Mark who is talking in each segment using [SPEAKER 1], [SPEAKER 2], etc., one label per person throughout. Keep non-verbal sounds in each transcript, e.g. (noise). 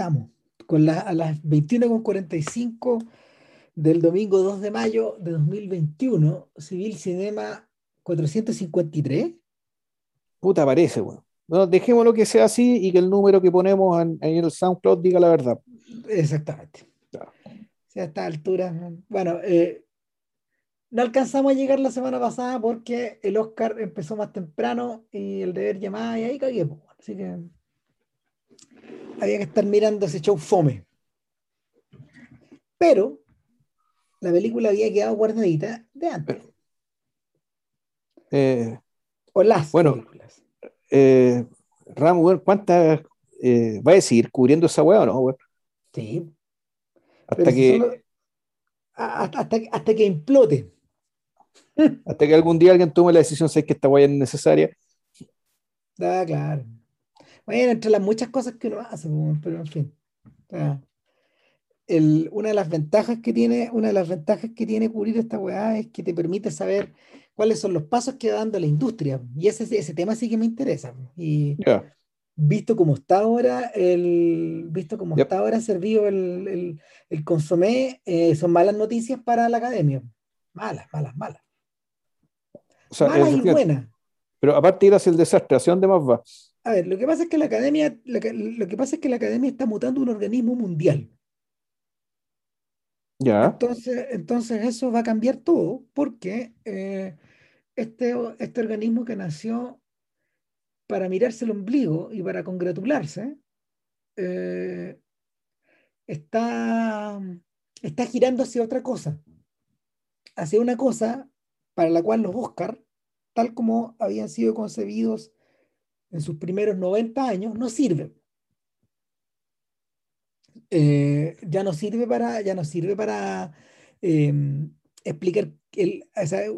[SPEAKER 1] estamos. Con a las 21.45 del domingo 2 de mayo de 2021, Civil Cinema 453.
[SPEAKER 2] Puta, parece, bueno. No, dejémoslo que sea así y que el número que ponemos en, el SoundCloud diga la verdad.
[SPEAKER 1] Exactamente. a esta altura, bueno, eh, no alcanzamos a llegar la semana pasada porque el Oscar empezó más temprano y el deber llamada y ahí cagué. Así que había que estar mirando ese show fome. Pero la película había quedado guardadita de antes.
[SPEAKER 2] Eh,
[SPEAKER 1] o las
[SPEAKER 2] bueno, películas. Eh, ¿cuántas eh, va a seguir cubriendo esa hueá o no?
[SPEAKER 1] Sí.
[SPEAKER 2] Hasta que,
[SPEAKER 1] hasta, hasta, que implote. (laughs)
[SPEAKER 2] Hasta que algún día alguien tome la decisión si es que esta hueá es necesaria.
[SPEAKER 1] Ah, claro. Bueno, entre las muchas cosas que uno hace, pero en fin. una de las ventajas que tiene, una de las ventajas que tiene cubrir esta weá es que te permite saber cuáles son los pasos que va dando la industria. Y ese, ese tema sí que me interesa. Y visto como está ahora, el, visto como está ahora servido el, el, consomé, eh, son malas noticias para la academia. Malas, malas, malas. malas y buenas.
[SPEAKER 2] Pero aparte de ir hacia el desastre, ¿hacia dónde más va?
[SPEAKER 1] A ver, lo que pasa es que la academia, lo que, pasa es que la academia está mutando un organismo mundial.
[SPEAKER 2] Ya.
[SPEAKER 1] Entonces, entonces eso va a cambiar todo porque eh, este, este organismo que nació para mirarse el ombligo y para congratularse, eh, está, está girando hacia otra cosa, hacia una cosa para la cual los Oscar, tal como habían sido concebidos en sus primeros 90 años no sirve. Eh, ya no sirve para, ya no sirve para em, explicar, el,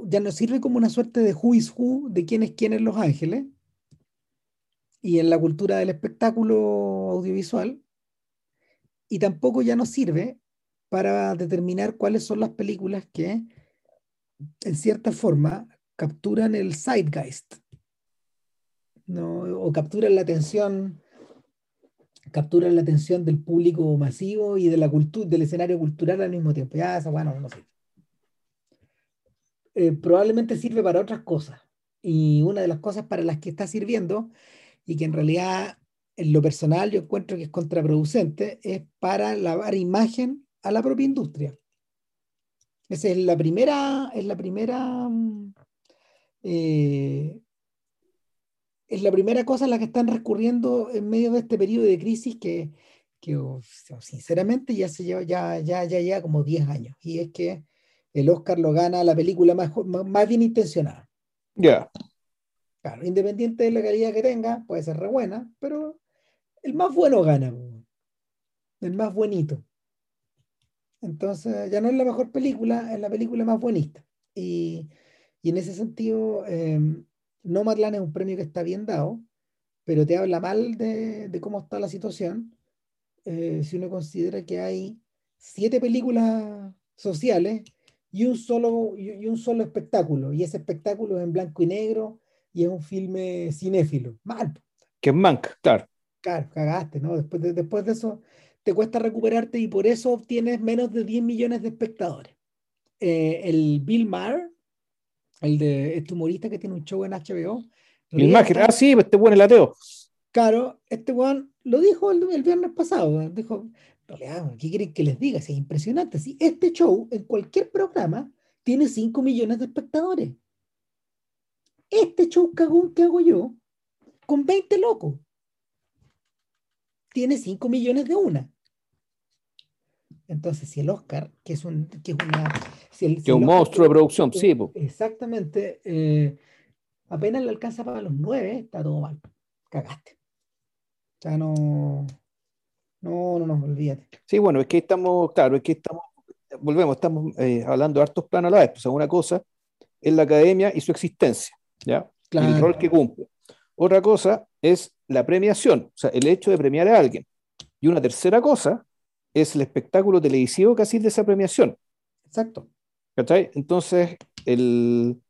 [SPEAKER 1] ya no sirve como una suerte de who is who de quién es quién en Los Ángeles y en la cultura del espectáculo audiovisual, y tampoco ya no sirve para determinar cuáles son las películas que, en cierta forma, capturan el zeitgeist, o capturan la atención capturan la atención del público masivo y de la cultura, del escenario cultural al mismo tiempo. Ya, esa bueno, no sé. Eh, probablemente sirve para otras cosas. Y una de las cosas para las que está sirviendo, y que en realidad en lo personal yo encuentro que es contraproducente, es para lavar imagen a la propia industria. Esa es la primera, es la primera mm, eh, es la primera cosa a la que están recurriendo en medio de este periodo de crisis que, oh, sinceramente ya se lleva, ya, ya, ya lleva como 10 años. Y es que el Oscar lo gana la película más, más bien intencionada.
[SPEAKER 2] Ya.
[SPEAKER 1] Claro, independiente de la calidad que tenga, puede ser re buena, pero el más bueno gana. El más buenito. Entonces, ya no es la mejor película, es la película más buenista. Y, y en ese sentido, em, Nomadland es un premio que está bien dado, pero te habla mal de, cómo está la situación eh, si uno considera que hay siete películas sociales y un solo, y un solo espectáculo, y ese espectáculo es en blanco y negro y es un filme cinéfilo. Mal.
[SPEAKER 2] Que Mank, claro.
[SPEAKER 1] Claro, cagaste, ¿no? Después de, después de eso te cuesta recuperarte y por eso obtienes menos de 10 millones de espectadores. Eh, el Bill Maher, el de este humorista que tiene un show en HBO.
[SPEAKER 2] El imagen, ah, sí, este buen el ateo.
[SPEAKER 1] Claro, este weón lo dijo el, viernes pasado. Dijo, ¿qué quieren que les diga? es impresionante. Si este show en cualquier programa tiene 5 millones de espectadores. Este show cagón que hago yo, con 20 locos, tiene 5 millones de una. Entonces, si el Oscar, que es, un, que es una...
[SPEAKER 2] que un monstruo de producción, sí.
[SPEAKER 1] Exactamente. Eh, apenas le alcanza para los nueve, está todo mal. Cagaste. O sea, no... No, no, no, olvídate.
[SPEAKER 2] Sí, bueno, es que estamos, claro, es que estamos, volvemos, estamos eh, hablando de hartos planos a la vez. Pues una cosa es la academia y su existencia, ¿ya? el rol que cumple. Otra cosa es la premiación, o sea, el hecho de premiar a alguien. Y una tercera cosa es el espectáculo televisivo casi de esa premiación.
[SPEAKER 1] Exacto.
[SPEAKER 2] ¿Cachai? Entonces, el.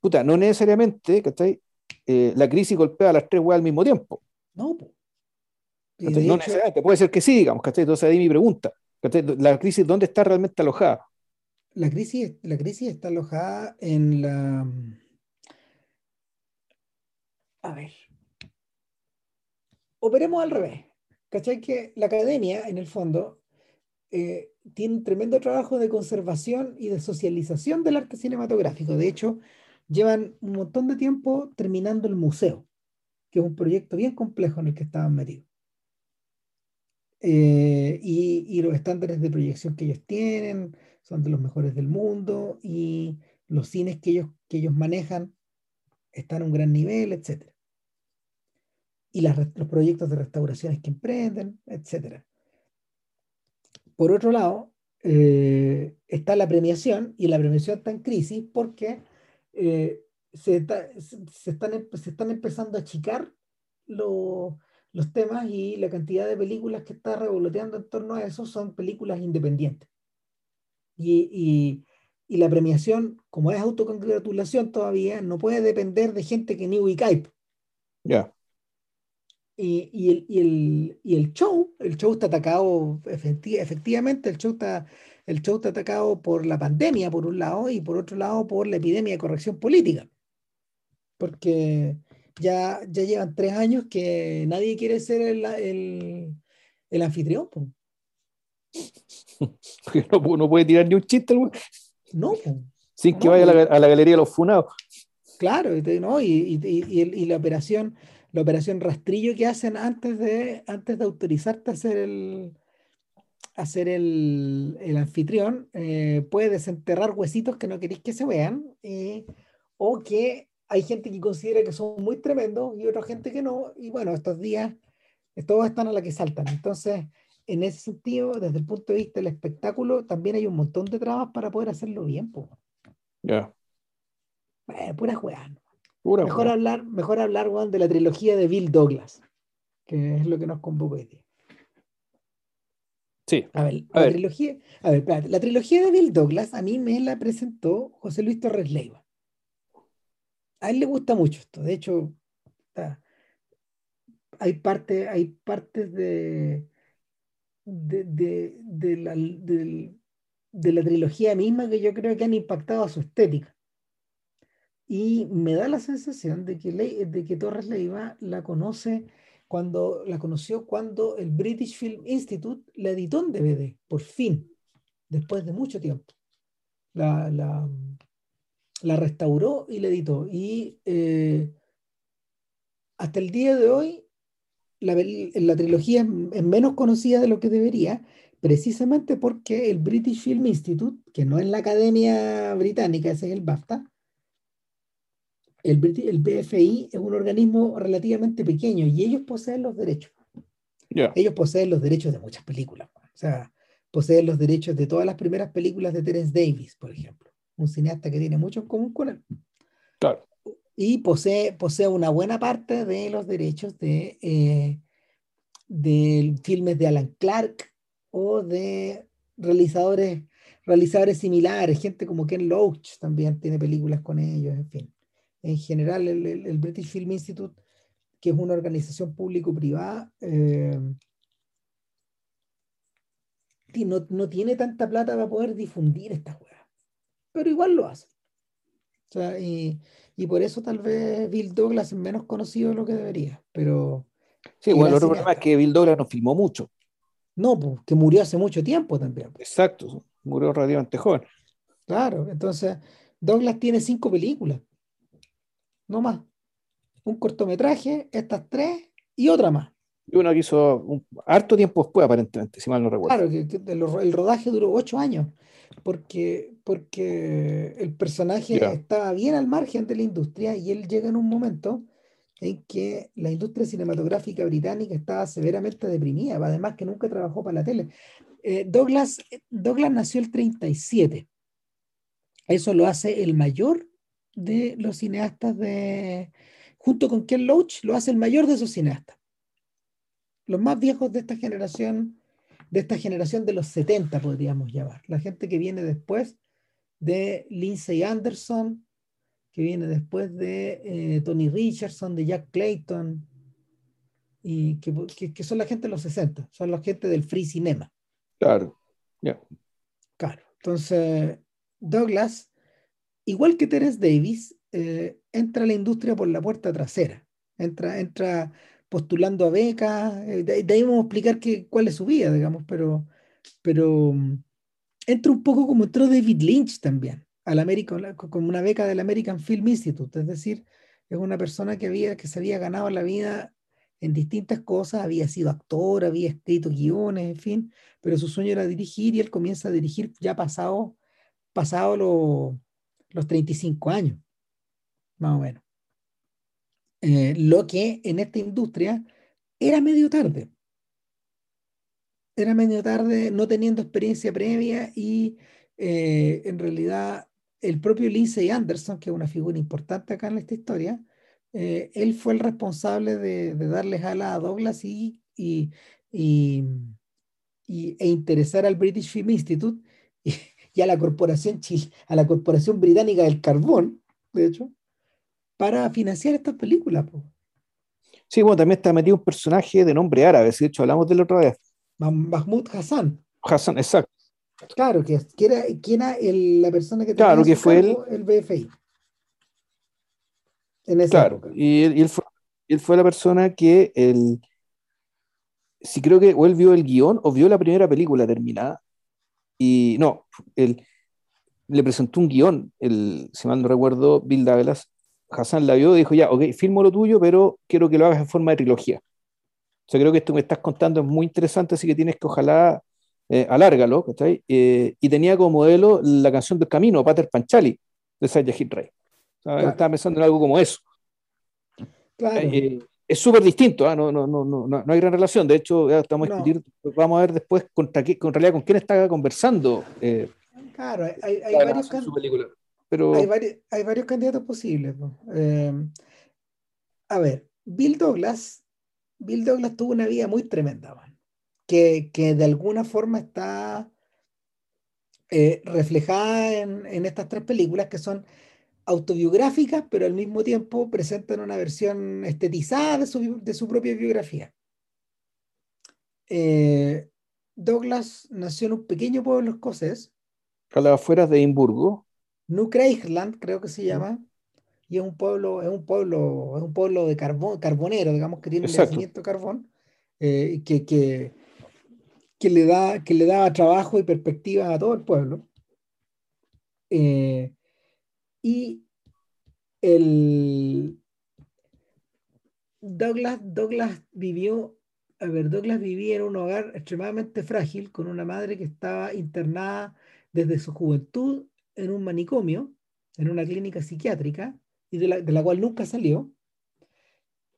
[SPEAKER 2] Puta, no necesariamente, ¿cachai? Eh, la crisis golpea a las tres weas al mismo tiempo.
[SPEAKER 1] No,
[SPEAKER 2] no necesariamente, puede ser que sí, digamos, ¿cachai? Entonces ahí mi pregunta, La crisis, ¿dónde está realmente alojada?
[SPEAKER 1] La crisis, la crisis está alojada en la... A ver. Operemos al revés. ¿Cachai? Que la academia, en el fondo, eh, tiene un tremendo trabajo de conservación y de socialización del arte cinematográfico. De hecho, llevan un montón de tiempo terminando el museo, que es un proyecto bien complejo en el que estaban metidos. Eh, y, los estándares de proyección que ellos tienen son de los mejores del mundo y los cines que ellos, que ellos manejan están a un gran nivel, etc. Y los proyectos de restauraciones que emprenden, etc. Por otro lado, eh, está la premiación y la premiación está en crisis porque eh, se, se, están, em, se están empezando a achicar los los temas y la cantidad de películas que está revoloteando en torno a eso son películas independientes. Y, la premiación, como es autocongratulación todavía, no puede depender de gente que ni Wikipe.
[SPEAKER 2] Ya.
[SPEAKER 1] Y, el, el, show, el show está atacado, efectivamente, el show está, el show está atacado por la pandemia, por un lado, y por otro lado, por la epidemia de corrección política. Porque ya, ya llevan tres años que nadie quiere ser el, el, el anfitrión. (laughs)
[SPEAKER 2] no, no, puede tirar ni un chiste,
[SPEAKER 1] No,
[SPEAKER 2] Sin que vaya a la, a la, galería de los funados.
[SPEAKER 1] Claro, ¿no? y, y, y, la operación, la operación rastrillo que hacen antes de, antes de autorizarte a hacer el, hacer el, el anfitrión, eh, puede desenterrar huesitos que no queréis que se vean, eh, o que hay gente que considera que son muy tremendos y otra gente que no. Y bueno, estos días todos están a la que saltan. Entonces, en ese sentido, desde el punto de vista del espectáculo, también hay un montón de trabas para poder hacerlo bien.
[SPEAKER 2] Ya.
[SPEAKER 1] pura juega. Mejor, hablar, mejor hablar de la trilogía de Bill Douglas, que es lo que nos convoca hoy día.
[SPEAKER 2] Sí.
[SPEAKER 1] A ver, la, Trilogía, a ver la trilogía de Bill Douglas a mí me la presentó José Luis Torres Leiva a él le gusta mucho esto. De hecho, hay, parte, hay partes de, de, la, de, la, trilogía misma que yo creo que han impactado a su estética. Y me da la sensación de que, de que Torres Leiva la conoce cuando la conoció cuando el British Film Institute la editó en DVD, por fin, después de mucho tiempo. La, la, la restauró y la editó. Y eh, hasta el día de hoy, la, la trilogía es, menos conocida de lo que debería, precisamente porque el British Film Institute, que no es la Academia Británica, ese es el BAFTA, el, el BFI es un organismo relativamente pequeño y ellos poseen los derechos. Ellos poseen los derechos de muchas películas. O sea, poseen los derechos de todas las primeras películas de Terence Davis, por ejemplo un cineasta que tiene mucho en común con él.
[SPEAKER 2] Claro.
[SPEAKER 1] Y posee, posee una buena parte de los derechos de, eh, de filmes de Alan Clark o de realizadores, realizadores similares, gente como Ken Loach también tiene películas con ellos, en fin. En general, el, el, British Film Institute, que es una organización público-privada, eh, no, no, tiene tanta plata para poder difundir estas cosas pero igual lo hace. O sea, y, por eso tal vez Bill Douglas es menos conocido de lo que debería, pero...
[SPEAKER 2] Sí, bueno, el otro problema es que Bill Douglas no filmó mucho.
[SPEAKER 1] No, pues, que murió hace mucho tiempo también.
[SPEAKER 2] Exacto, murió relativamente joven.
[SPEAKER 1] Claro, entonces Douglas tiene cinco películas, no más. Un cortometraje, estas tres y otra más.
[SPEAKER 2] Y una que hizo un harto tiempo después, aparentemente, si mal no recuerdo.
[SPEAKER 1] Claro, que, el, rodaje duró ocho años, porque, porque el personaje estaba bien al margen de la industria y él llega en un momento en que la industria cinematográfica británica estaba severamente deprimida, además que nunca trabajó para la tele. Eh, Douglas, Douglas nació el 37. Eso lo hace el mayor de los cineastas de... Junto con Ken Loach, lo hace el mayor de esos cineastas los más viejos de esta generación, de esta generación de los 70, podríamos llamar. La gente que viene después de Lindsay Anderson, que viene después de eh, Tony Richardson, de Jack Clayton, y que, que, son la gente de los 60, son la gente del free cinema.
[SPEAKER 2] Claro, ya.
[SPEAKER 1] Claro, entonces Douglas, igual que Terence Davis, eh, entra a la industria por la puerta trasera, entra, entra postulando a becas, eh, de, ahí vamos a explicar que, cuál es su vida, digamos, pero, pero mm, entra un poco como entró David Lynch también, al American, como una beca del American Film Institute, es decir, es una persona que, había, que se había ganado la vida en distintas cosas, había sido actor, había escrito guiones, en fin, pero su sueño era dirigir y él comienza a dirigir ya pasado, pasado los 35 años, más o menos. Eh, lo que en esta industria era medio tarde. Era medio tarde, no teniendo experiencia previa y eh, en realidad el propio Lindsay Anderson, que es una figura importante acá en esta historia, eh, él fue el responsable de, de darles ala a Douglas y, y, e interesar al British Film Institute a la corporación a la corporación británica del carbón, de hecho, para financiar estas películas.
[SPEAKER 2] Sí, bueno, también está metido un personaje de nombre árabe, de hecho hablamos de la otra vez.
[SPEAKER 1] Mahmoud Hassan.
[SPEAKER 2] Hassan, exacto.
[SPEAKER 1] Claro, que, era, era la persona que
[SPEAKER 2] claro, que fue el,
[SPEAKER 1] el BFI
[SPEAKER 2] claro, Y, él, fue, la persona que el, si creo que o él vio el guion o vio la primera película terminada y no, él le presentó un guion, el, si mal no recuerdo, Bill Douglas, Hassan la vio y dijo, ya, ok, firmo lo tuyo, pero quiero que lo hagas en forma de trilogía. O sea, creo que esto que me estás contando es muy interesante, así que tienes que ojalá eh, alárgalo, eh, y tenía como modelo la canción del camino, Pater Panchali, de Satyajit Ray. Estaba pensando en algo como eso.
[SPEAKER 1] Claro.
[SPEAKER 2] Eh, es súper distinto, ¿ah? no, no, no, no, no hay gran relación. De hecho, ya estamos vamos a ver después contra qué, con realidad con quién está conversando.
[SPEAKER 1] Eh, claro, hay, hay, varios
[SPEAKER 2] Pero...
[SPEAKER 1] hay, varios, hay varios candidatos posibles. Eh, a ver, Bill Douglas, Bill Douglas tuvo una vida muy tremenda, que, que de alguna forma está reflejada en, en estas tres películas que son autobiográficas, pero al mismo tiempo presentan una versión estetizada de su, de su propia biografía. Eh, Douglas nació en un pequeño pueblo escocés.
[SPEAKER 2] A las afueras de Edimburgo.
[SPEAKER 1] New Craigland, creo que se llama. Y es un pueblo, es un pueblo, es un pueblo de carbón, carbonero, digamos, que tiene un yacimiento de carbón, eh, que, que, que, le da, que le da trabajo y perspectiva a todo el pueblo. Eh, y el Douglas, Douglas vivió, a ver, Douglas vivía en un hogar extremadamente frágil con una madre que estaba internada desde su juventud en un manicomio, en una clínica psiquiátrica, y de la, cual nunca salió.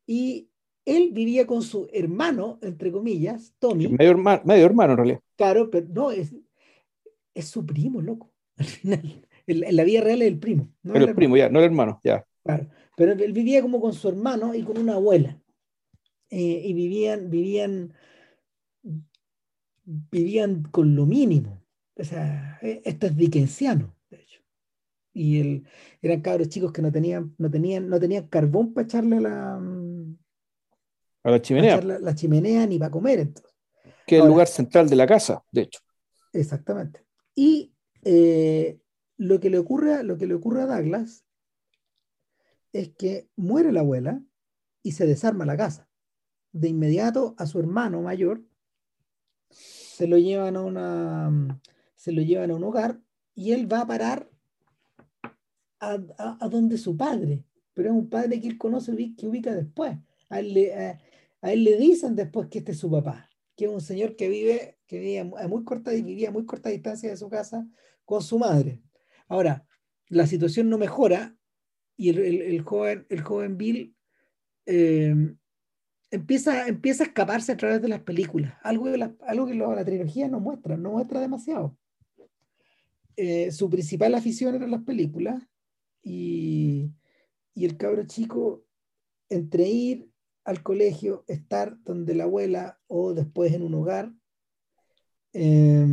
[SPEAKER 1] Y él vivía con su hermano, entre comillas, Tommy.
[SPEAKER 2] Medio hermano, medio hermano en realidad.
[SPEAKER 1] Claro, pero no, es, es su primo, loco. Al final en la vida real es el primo.
[SPEAKER 2] No el, primo, ya, no el hermano, ya.
[SPEAKER 1] Claro. Pero él vivía como con su hermano y con una abuela. Eh, y vivían, vivían, vivían con lo mínimo. O sea, e, esto es dickensiano, de hecho. Y el, eran cabros chicos que no tenían, no tenían, no tenían carbón para echarle a la,
[SPEAKER 2] a la chimenea.
[SPEAKER 1] La, chimenea ni para comer, entonces.
[SPEAKER 2] Que es el lugar central de la casa, de hecho.
[SPEAKER 1] Exactamente. Y eh, lo que le ocurre, lo que le ocurre a Douglas es que muere la abuela y se desarma la casa. De inmediato a su hermano mayor se lo llevan a una se lo llevan a un hogar y él va a parar a, donde su padre, pero es un padre que él conoce que ubica después. A él, le, a, él le dicen después que este es su papá, que es un señor que vive, que vivía a muy corta, vivía a muy corta distancia de su casa con su madre. Ahora, la situación no mejora y el, joven, el joven Bill eh, empieza, empieza a escaparse a través de las películas, algo, algo que la trilogía no muestra, no muestra demasiado. Eh, su principal afición eran las películas y, el cabro chico, entre ir al colegio, estar donde la abuela o después en un hogar, eh,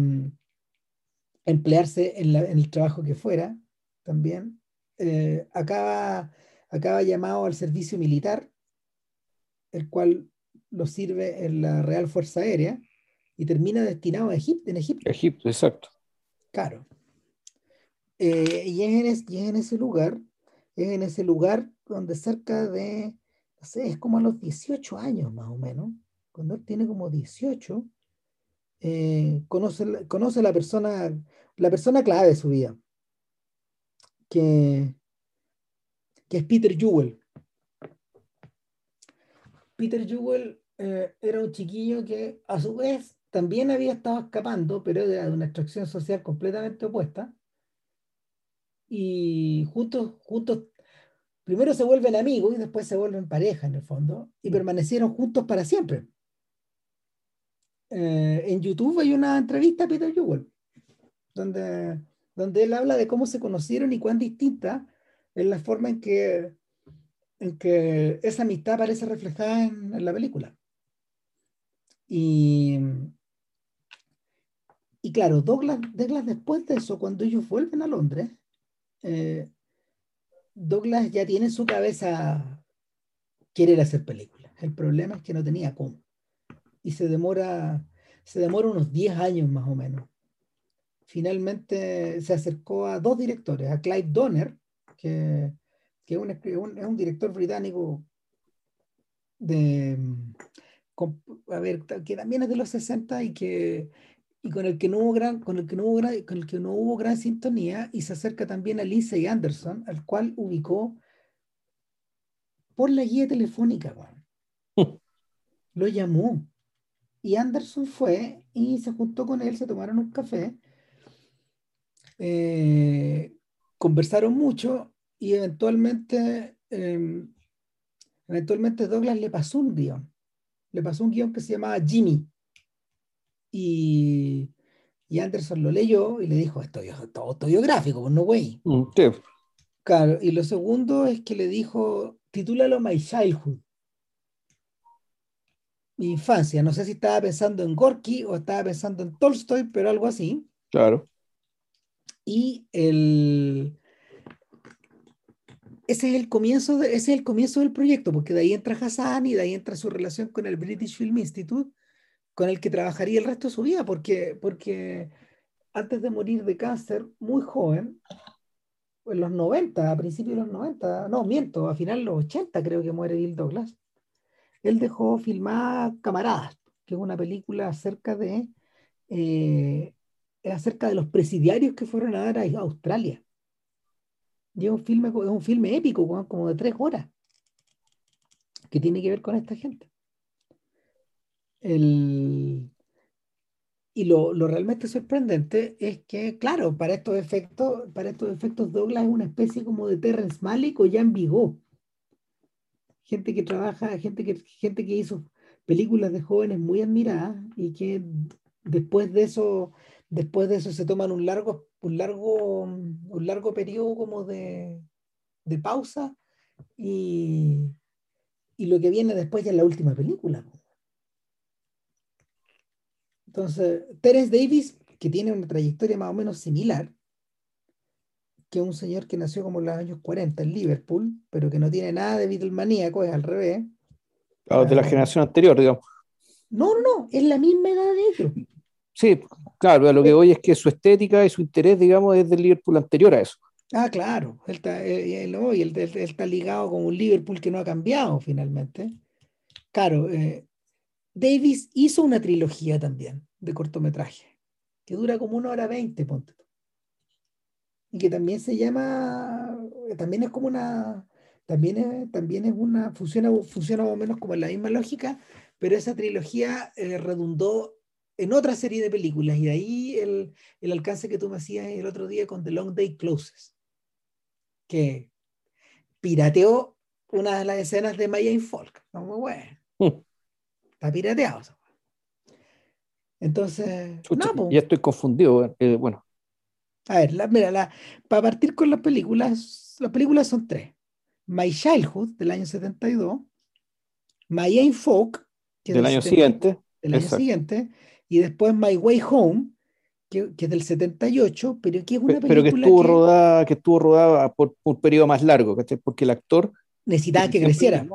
[SPEAKER 1] emplearse en, el trabajo que fuera también, eh, acaba, acaba llamado al servicio militar, el cual lo sirve en la Real Fuerza Aérea y termina destinado a Egipto, en Egipto.
[SPEAKER 2] Egipto, exacto.
[SPEAKER 1] Claro. Eh, y, es en ese lugar, es en ese lugar donde cerca de, no sé, es como a los 18 años más o menos, cuando él tiene como 18, eh, conoce, conoce la persona, la persona clave de su vida, que, que es Peter Jewell. Peter Jewell eh, era un chiquillo que a su vez también había estado escapando, pero era de una extracción social completamente opuesta. Y juntos, juntos, primero se vuelven amigos y después se vuelven pareja en el fondo, y permanecieron juntos para siempre. Eh, en YouTube hay una entrevista a Peter Jewell, donde, donde él habla de cómo se conocieron y cuán distinta es la forma en que, en que esa amistad aparece reflejada en, la película. Y, y claro, Douglas, después de eso, cuando ellos vuelven a Londres, eh, Douglas ya tiene en su cabeza querer hacer películas. El problema es que no tenía cómo y se demora, se demora unos 10 años más o menos. Finalmente se acercó a dos directores, a Clive Donner, que, que es, un, director británico de, a ver, que también es de los 60 y que y con el que no hubo gran, con el que no hubo gran, con el que no hubo gran sintonía y se acerca también a Lindsay Anderson, al cual ubicó por la guía telefónica, (laughs) lo llamó y Anderson fue y se juntó con él, se tomaron un café, eh, conversaron mucho y eventualmente, em, eventualmente Douglas le pasó un guion. Le pasó un guion que se llamaba Jimmy. Y, Anderson lo leyó y le dijo, esto es autobiográfico, pues no güey. Mm, claro, y lo segundo es que le dijo, titúlalo My Childhood mi infancia. No sé si estaba pensando en Gorky o estaba pensando en Tolstoy, pero algo así.
[SPEAKER 2] Claro.
[SPEAKER 1] Y el... Ese es el comienzo, de, ese es el comienzo del proyecto, porque de ahí entra Hassan y de ahí entra su relación con el British Film Institute, con el que trabajaría el resto de su vida, porque, porque antes de morir de cáncer, muy joven, en los 90, a principios de los 90, no, miento, a final de los 80 creo que muere Bill Douglas él dejó filmar Camaradas, que es una película acerca de, eh, acerca de los presidiarios que fueron a dar a Australia. Y es un filme, es un filme épico, como de tres horas, que tiene que ver con esta gente. y lo, realmente sorprendente es que, claro, para estos efectos, para estos efectos Douglas es una especie como de Terrence Malick o Jan Vigo gente que trabaja, gente que, gente que hizo películas de jóvenes muy admiradas y que después de eso, después de eso se toman un largo, un largo, un largo periodo como de, de pausa y, y lo que viene después es la última película. Entonces, Terence Davis, que tiene una trayectoria más o menos similar, que un señor que nació como en los años 40 en Liverpool, pero que no tiene nada de Beatlemaníaco, es al revés.
[SPEAKER 2] de la ah, generación anterior, digamos.
[SPEAKER 1] No, no, no, es la misma edad de ellos.
[SPEAKER 2] Sí, claro, lo que voy es que su estética y su interés, digamos, es del Liverpool anterior a eso.
[SPEAKER 1] Ah, claro, él está, eh, él, está ligado con un Liverpool que no ha cambiado finalmente. Claro, eh, Davis hizo una trilogía también de cortometraje, que dura como una hora veinte, ponte y que también se llama, también es como una, también es, también es una, funciona, funciona más o menos como en la misma lógica, pero esa trilogía eh, redundó en otra serie de películas y de ahí el, el, alcance que tú me hacías el otro día con The Long Day Closes, que pirateó una de las escenas de Maya in Folk. Muy bueno. Mm. Está pirateado. Entonces,
[SPEAKER 2] no, ya estoy confundido. Eh, bueno,
[SPEAKER 1] a ver, la, mira, para partir con las películas, las películas son tres. My Childhood, del año 72, My Aim Folk,
[SPEAKER 2] que del, año siguiente.
[SPEAKER 1] Del año siguiente, y después My Way Home, que, que, es del 78, pero que es una
[SPEAKER 2] película pero que estuvo rodada que estuvo rodada por, un periodo más largo, porque el actor
[SPEAKER 1] necesitaba que creciera.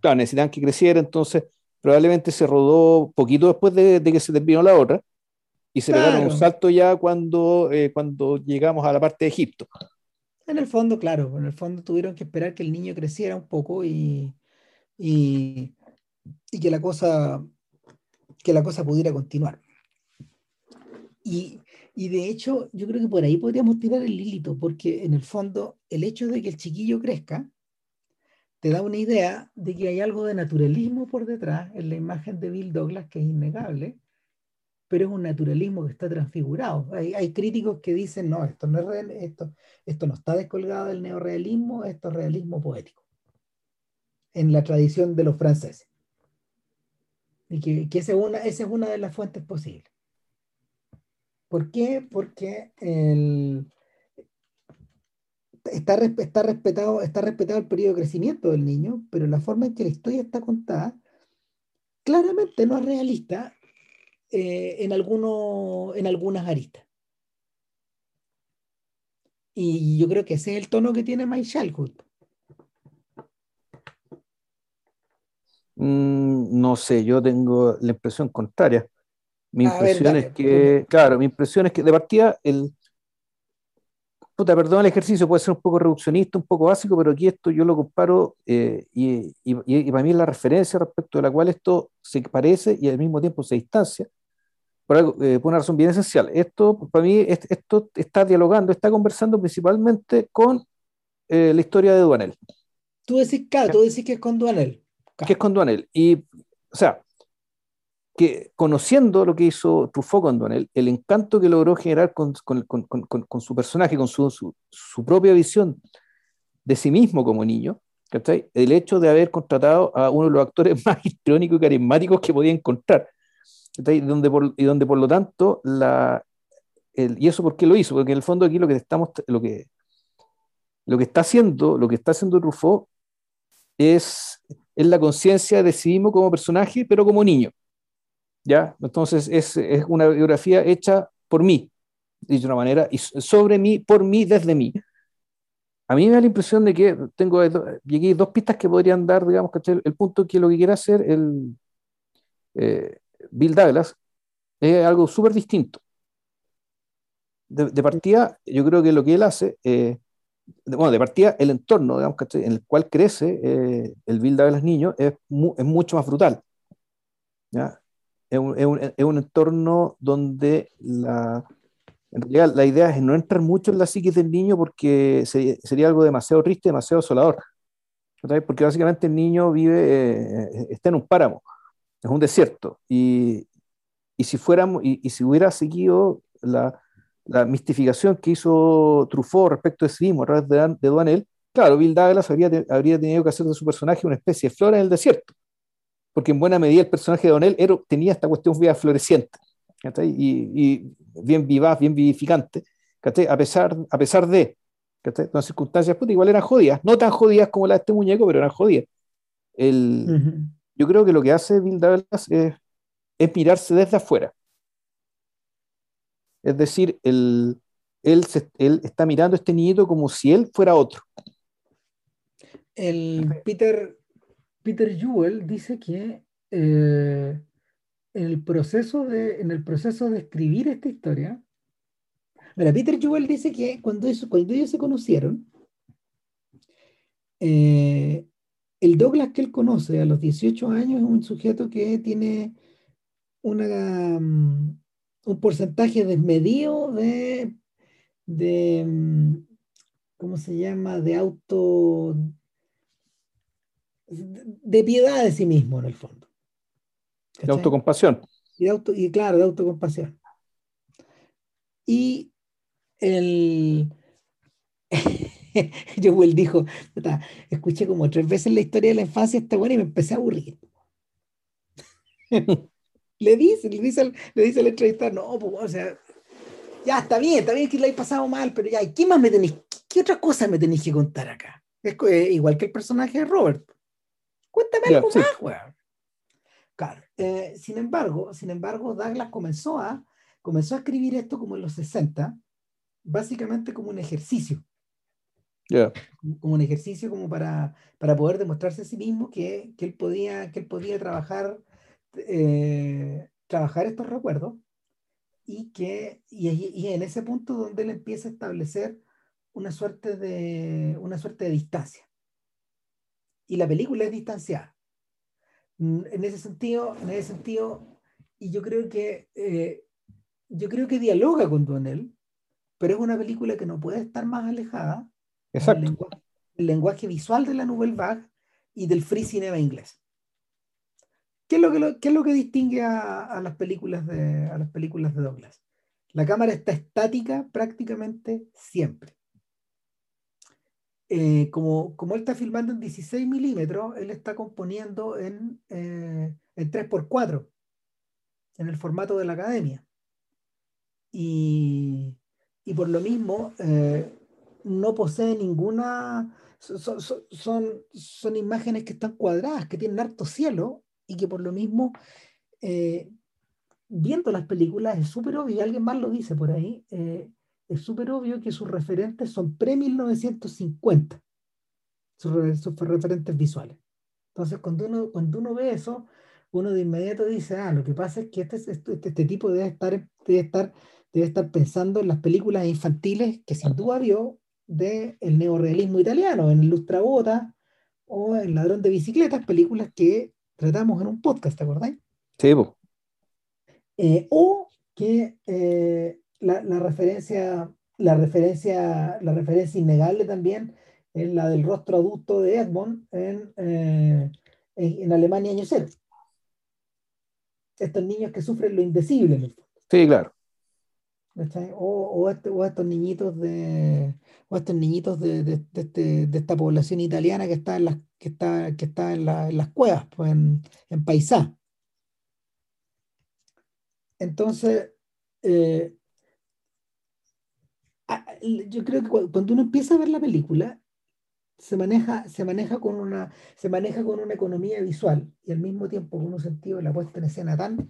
[SPEAKER 2] Claro, necesitaban que creciera, entonces probablemente se rodó poquito después de, que se terminó la otra y se pegaron un salto ya cuando, eh, cuando llegamos a la parte de Egipto.
[SPEAKER 1] En el fondo, claro, en el fondo tuvieron que esperar que el niño creciera un poco y, y, y que la cosa que la cosa pudiera continuar. Y, y, de hecho, yo creo que por ahí podríamos tirar el lílito, porque en el fondo el hecho de que el chiquillo crezca te da una idea de que hay algo de naturalismo por detrás en la imagen de Bill Douglas que es innegable, pero es un naturalismo que está transfigurado. Hay, hay críticos que dicen, no, esto no, es esto, esto no está descolgado del neorealismo, esto es realismo poético, en la tradición de los franceses. Y que, que esa, es una, esa es una de las fuentes posibles. ¿Por qué? Porque el, está, respetado, está respetado el periodo de crecimiento del niño, pero la forma en que la historia está contada claramente no es realista eh, en, alguno, en algunas aristas. Y yo creo que ese es el tono que tiene My Childhood.
[SPEAKER 2] Mm, no sé, yo tengo la impresión contraria. Mi impresión es que, claro, mi impresión es que de partida el, puta, perdón el ejercicio, puede ser un poco reduccionista, un poco básico, pero aquí esto yo lo comparo eh, y, para mí es la referencia respecto de la cual esto se parece y al mismo tiempo se distancia, por, eh, una razón bien esencial. Esto, para mí, esto está dialogando, está conversando principalmente con eh, la historia de Duanel.
[SPEAKER 1] Tú decís, claro, tú decís que es con Duanel.
[SPEAKER 2] Que es con Duanel. Y, o sea, que conociendo lo que hizo Truffaut con Donel, el encanto que logró generar con, con, con, con su personaje, con su, su, su, propia visión de sí mismo como niño, ¿cachai? el hecho de haber contratado a uno de los actores (laughs) más histriónicos y carismáticos que podía encontrar, ¿cachai? Donde por, y donde por lo tanto, la, el, ¿y eso por qué lo hizo? Porque en el fondo aquí lo que, estamos, lo que, lo que está haciendo, lo que está haciendo Truffaut es, es la conciencia de sí mismo como personaje, pero como niño. ¿ya? Entonces es, es una biografía hecha por mí, de una manera, y sobre mí, por mí, desde mí. A mí me da la impresión de que tengo llegué dos pistas que podrían dar, digamos, que el punto que lo que quiere hacer el eh, Bill Douglas es algo súper distinto. De, partida, yo creo que lo que él hace, eh, bueno, de partida, el entorno, digamos, en el cual crece eh, el Bill Douglas niño es, es mucho más brutal. ¿ya? es un, entorno donde la, en realidad la idea es no entrar mucho en la psique del niño porque sería algo demasiado triste, demasiado desolador. Porque básicamente el niño vive, eh, está en un páramo, es un desierto. Y, si fuéramos, y, si hubiera seguido la, mistificación que hizo Truffaut respecto de sí mismo a través de, de Duanel, claro, Bill Douglas habría, habría tenido que hacer de su personaje una especie de flora en el desierto. Porque en buena medida el personaje de Donel tenía esta cuestión vida floreciente y, bien vivaz, bien vivificante, a pesar, a pesar de las circunstancias, pues, igual eran jodidas, no tan jodidas como la de este muñeco, pero eran jodidas. El, Yo creo que lo que hace Bill Douglas es, es mirarse desde afuera. Es decir, él, él, él, está mirando a este niñito como si él fuera otro.
[SPEAKER 1] El Peter, Peter Jewell dice que eh, en, el proceso de, en el proceso de escribir esta historia, mira, Peter Jewell dice que cuando, cuando ellos se conocieron, eh, el Douglas que él conoce a los 18 años es un sujeto que tiene una, mm, un porcentaje desmedido de, de, mm, ¿cómo se llama?, de auto de piedad de sí mismo, en el fondo.
[SPEAKER 2] De autocompasión.
[SPEAKER 1] Y, de auto, y claro, de autocompasión. Y el... (laughs) Joel dijo, escuché como tres veces la historia de la infancia esta buena y me empecé a aburrir. (laughs) le dice, le dice, le dice al entrevistador, no, pues, o sea, ya está bien, está bien que la he pasado mal, pero ya, ¿qué más me tenéis, qué otra cosa me tenéis que contar acá? Es eh, igual que el personaje de Robert. Cuéntame algo más, weón. Claro. Eh, sin embargo, sin embargo, Douglas comenzó a, comenzó a escribir esto como en los 60, básicamente como un ejercicio. Como un ejercicio como para, para poder demostrarse a sí mismo que, que, él podía, que él podía trabajar eh, trabajar estos recuerdos y que y, en ese punto donde él empieza a establecer una suerte de una suerte de distancia. Y la película es distanciada. Mm, en ese sentido en ese sentido y yo creo que eh, yo creo que dialoga con Donel pero es una película que no puede estar más alejada
[SPEAKER 2] Exacto.
[SPEAKER 1] Del, lenguaje, visual de la Nouvelle Vague y del free cinema inglés. ¿Qué es lo que, qué es lo que distingue a, las películas de, a las películas de Douglas? La cámara está estática prácticamente siempre. Eh, como, como él está filmando en 16 milímetros, él está componiendo en, eh, en 3x4, en el formato de la academia. Y, y por lo mismo eh, no posee ninguna, son, son, son, imágenes que están cuadradas, que tienen harto cielo y que por lo mismo, eh, viendo las películas, es súper obvio, y alguien más lo dice por ahí, eh, es súper obvio que sus referentes son pre-1950, sus, sus, referentes visuales. Entonces, cuando uno, cuando uno ve eso, uno de inmediato dice, ah, lo que pasa es que este, este, este tipo debe estar, debe estar debe estar pensando en las películas infantiles que sin duda vio del el neorealismo italiano, en Lustrabota o en Ladrón de Bicicletas, películas que tratamos en un podcast, ¿te acordáis?
[SPEAKER 2] Sí,
[SPEAKER 1] eh, o que eh, la, la, referencia, la referencia, la referencia innegable también es la del rostro adulto de Edmond en, eh, en, en, Alemania año cero. Estos niños que sufren lo indecible.
[SPEAKER 2] Sí, claro.
[SPEAKER 1] O, este, o, estos niñitos de o estos niñitos de, de, este, de, esta población italiana que está en las que está, que está en, las cuevas, pues en, en Paisá. Entonces, eh, yo creo que cuando uno empieza a ver la película, se maneja, se maneja con una, se maneja con una economía visual y al mismo tiempo con un sentido de la puesta en escena tan,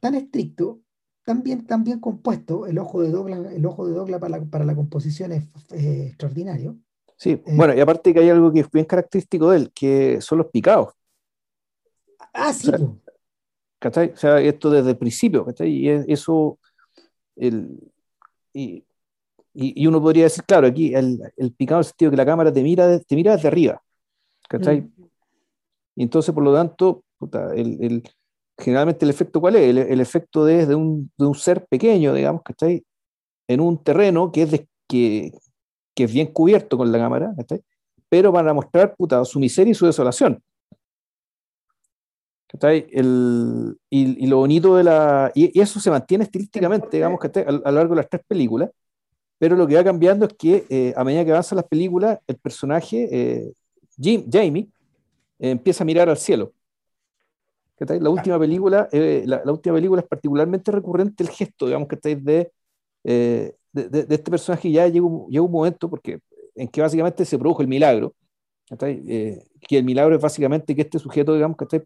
[SPEAKER 1] tan estricto también, también compuesto, el ojo de Douglas, el ojo de Douglas para, la, para la composición es, extraordinario.
[SPEAKER 2] Sí, eh, bueno, y aparte que hay algo que es bien característico de él, que son los picados.
[SPEAKER 1] Ah, sí.
[SPEAKER 2] O sea, o sea esto desde el principio, ¿cachai? Y eso, el, y, y, uno podría decir, claro, aquí el, el picado en el sentido que la cámara te mira, te mira desde arriba, ¿cachai? Mm. Y entonces, por lo tanto, puta, el, el, generalmente el efecto cuál es? El, efecto de, de, un, de, un, ser pequeño, digamos, que está ahí en un terreno que es, que, que, es bien cubierto con la cámara, pero para mostrar puta, su miseria y su desolación. El, y, y, lo bonito de la... Y, eso se mantiene estilísticamente, digamos, que a, a, lo largo de las tres películas, pero lo que va cambiando es que eh, a medida que avanzan las películas, el personaje, eh, Jim, Jamie, eh, empieza a mirar al cielo. La última película, eh, la, última película es particularmente recurrente el gesto, digamos, que de, eh, de, de, este personaje ya llega un, llega un momento porque en que básicamente se produjo el milagro, eh, que el milagro es básicamente que este sujeto, digamos, que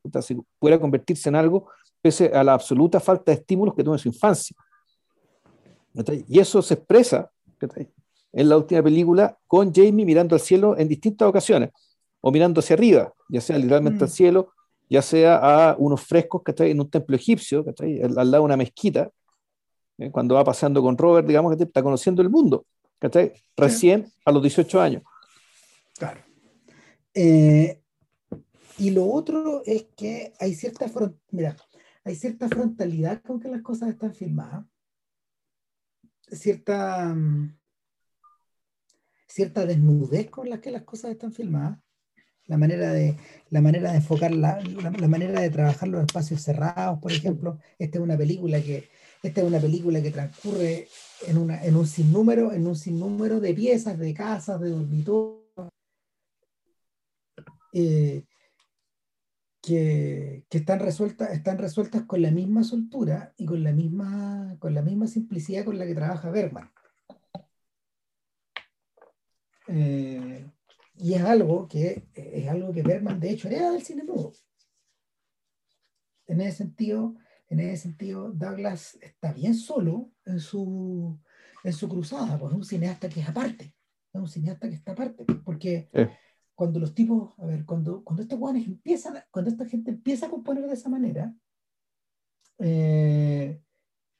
[SPEAKER 2] pueda convertirse en algo pese a la absoluta falta de estímulos que tuvo en su infancia. Y eso se expresa en la última película con Jamie mirando al cielo en distintas ocasiones, o mirando hacia arriba, ya sea literalmente al mm. cielo, ya sea a unos frescos que en un templo egipcio, que al, al lado de una mezquita, ¿eh? cuando va pasando con Robert, digamos que está conociendo el mundo, recién a los 18 años.
[SPEAKER 1] Claro. Eh, y lo otro es que hay cierta, mira, hay cierta frontalidad con que las cosas están filmadas, cierta, mm, cierta desnudez con la que las cosas están filmadas la manera de, la manera de enfocar, la, manera de trabajar los espacios cerrados, por ejemplo. Esta es una película que, esta es una película que transcurre en, una, en, un sinnúmero, en un sinnúmero de piezas, de casas, de dormitorios, eh, que, que, están, resueltas, están resueltas con la misma soltura y con la misma, con la misma simplicidad con la que trabaja Bergman. Eh, y es algo que es algo que Bergman de hecho hereda del cine mudo. En ese sentido, en ese sentido, Douglas está bien solo en su, en su cruzada, pues es un cineasta que es aparte, es un cineasta que está aparte, porque cuando los tipos, a ver, cuando, cuando estos guanes empiezan, cuando esta gente empieza a componer de esa manera, eh,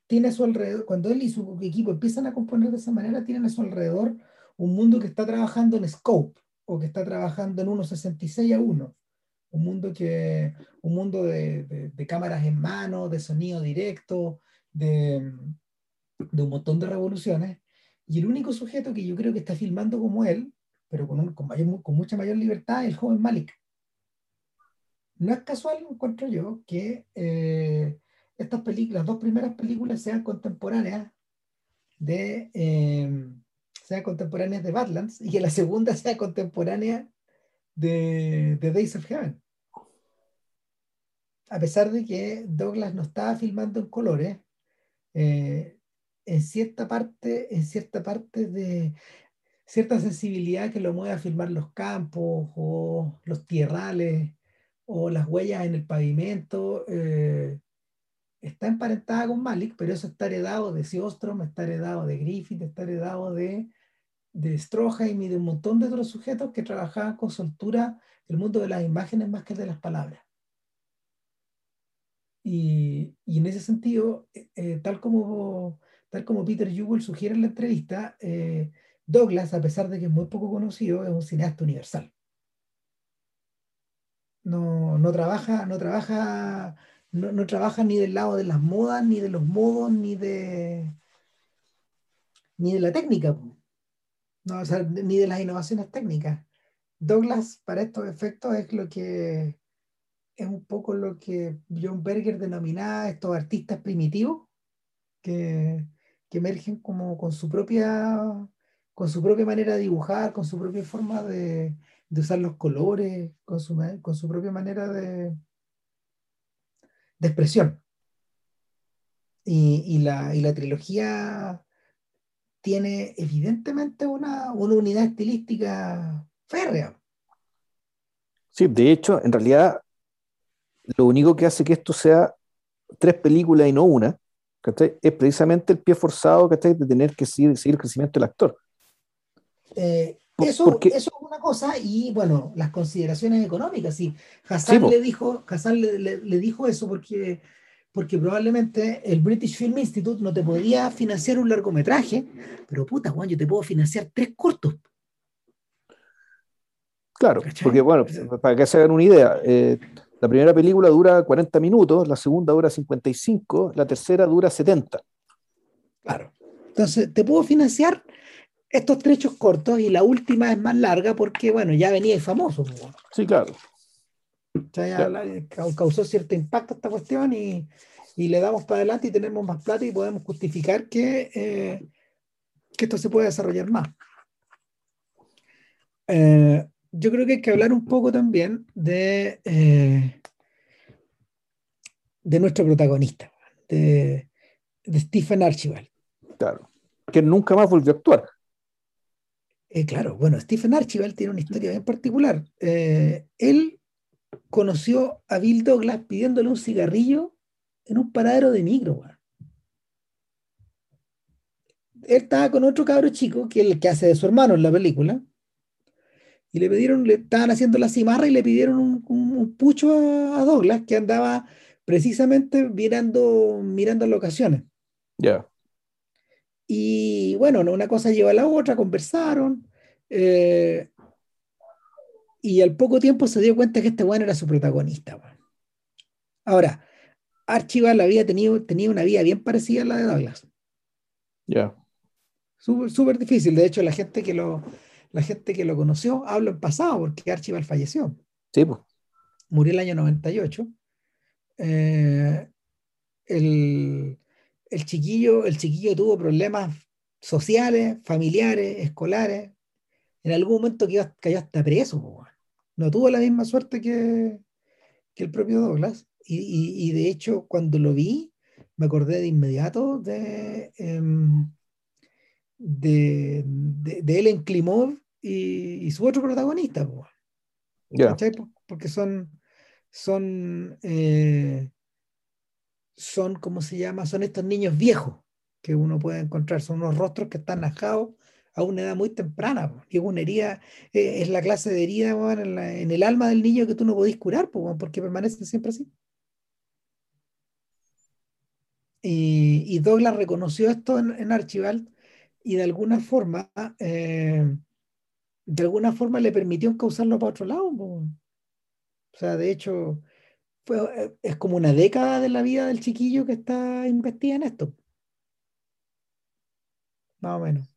[SPEAKER 1] tiene a su alrededor, cuando él y su equipo empiezan a componer de esa manera, tienen a su alrededor un mundo que está trabajando en scope o que está trabajando en 1.66 a 1. Un mundo, que, un mundo de, de, cámaras en mano, de sonido directo, de, de, un montón de revoluciones. Y el único sujeto que yo creo que está filmando como él, pero con, con, mayor, con mucha mayor libertad, es el joven Malik. No es casual, encuentro yo, que eh, estas películas, las dos primeras películas sean contemporáneas de, eh, sean contemporáneas de Badlands y que la segunda sea contemporánea de, de Days of Heaven. A pesar de que Douglas no estaba filmando en colores, eh, en cierta parte, en cierta parte de cierta sensibilidad que lo mueve a filmar los campos o los tierrales o las huellas en el pavimento, eh, está emparentada con Malik, pero eso está heredado de Siostrom, está heredado de Griffith, está heredado de de Stroheim y de un montón de otros sujetos que trabajaban con soltura el mundo de las imágenes más que el de las palabras. Y, y en ese sentido, eh, eh, tal, como, tal como Peter Jewell sugiere en la entrevista, eh, Douglas, a pesar de que es muy poco conocido, es un cineasta universal. No, no trabaja, no trabaja, no, no trabaja ni del lado de las modas, ni de los modos, ni de ni de la técnica no, ni de las innovaciones técnicas. Douglas, para estos efectos, es lo que es un poco lo que John Berger denominaba estos artistas primitivos que, que emergen como con su propia con su propia manera de dibujar, con su propia forma de, de usar los colores, con su, con su propia manera de, de expresión. Y, y, la, y la trilogía tiene evidentemente una, unidad estilística férrea.
[SPEAKER 2] Sí, de hecho, en realidad, lo único que hace que esto sea tres películas y no una, es precisamente el pie forzado de tener que seguir, el crecimiento del actor.
[SPEAKER 1] Eh, eso, es una cosa, y bueno, las consideraciones económicas. Sí, Hassan, le, dijo, Hassan le dijo eso porque porque probablemente el British Film Institute no te podía financiar un largometraje, pero puta, Juan, yo te puedo financiar tres cortos.
[SPEAKER 2] Claro, porque bueno, para que se hagan una idea, eh, la primera película dura 40 minutos, la segunda dura 55, la tercera dura 70.
[SPEAKER 1] Claro. Entonces, te puedo financiar estos trechos cortos y la última es más larga porque, bueno, ya venía el famoso.
[SPEAKER 2] Sí, claro.
[SPEAKER 1] O causó cierto impacto esta cuestión y, y, le damos para adelante y tenemos más plata y podemos justificar que, eh, que esto se puede desarrollar más. Eh, yo creo que hay que hablar un poco también de, eh, de nuestro protagonista, de, de, Stephen Archibald.
[SPEAKER 2] Claro, que nunca más volvió a actuar.
[SPEAKER 1] claro, bueno, Stephen Archibald tiene una historia bien particular. él conoció a Bill Douglas pidiéndole un cigarrillo en un paradero de micro. Él estaba con otro cabro chico, que es el que hace de su hermano en la película, y le pidieron, le estaban haciendo la cimarra y le pidieron un, pucho a, Douglas que andaba precisamente mirando, mirando locaciones.
[SPEAKER 2] Ya.
[SPEAKER 1] Y bueno, una cosa lleva a la otra, conversaron. Eh, y al poco tiempo se dio cuenta que este weón era su protagonista. Ahora, Archibald había tenido, tenía una vida bien parecida a la de Douglas.
[SPEAKER 2] Ya.
[SPEAKER 1] Súper difícil. De hecho, la gente que lo, la gente que lo conoció habla en pasado porque Archibald falleció.
[SPEAKER 2] Sí, pues.
[SPEAKER 1] Murió el año 98. Eh, el, el, chiquillo, el chiquillo tuvo problemas sociales, familiares, escolares. En algún momento cayó, hasta preso no tuvo la misma suerte que, el propio Douglas. Y, de hecho, cuando lo vi, me acordé de inmediato de, em, de, de, Ellen Klimov y, su otro protagonista. Porque son, son, eh, son, ¿cómo se llama? Son estos niños viejos que uno puede encontrar. Son unos rostros que están najados a una edad muy temprana. Y es una herida, eh, es la clase de herida en, el alma del niño que tú no podés curar, porque permanece siempre así. Y, Douglas reconoció esto en, Archibald y de alguna forma, eh, de alguna forma le permitió causarlo para otro lado. O sea, de hecho, fue, es como una década de la vida del chiquillo que está investigando en esto. Más o menos.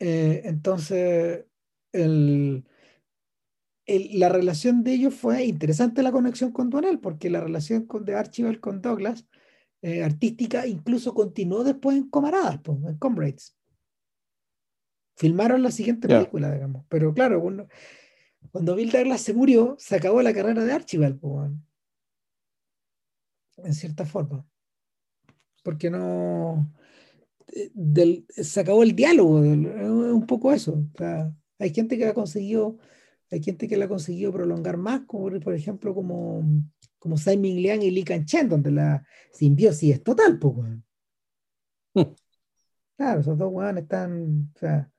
[SPEAKER 1] Eh, entonces, el, la relación de ellos fue interesante la conexión con Duanel, porque la relación con, de Archibald con Douglas, eh, artística, incluso continuó después en Comaradas, en Comrades. Filmaron la siguiente película, digamos. Pero claro, cuando, cuando Bill Douglas se murió, se acabó la carrera de Archibald, en cierta forma. Porque no del, se acabó el diálogo, un poco eso. hay gente que la ha conseguido, hay gente que la ha conseguido prolongar más, como por ejemplo como, como Simon Liang y Li Chen, donde la simbiosis es total, pues, Claro, esos dos weones están, o sea,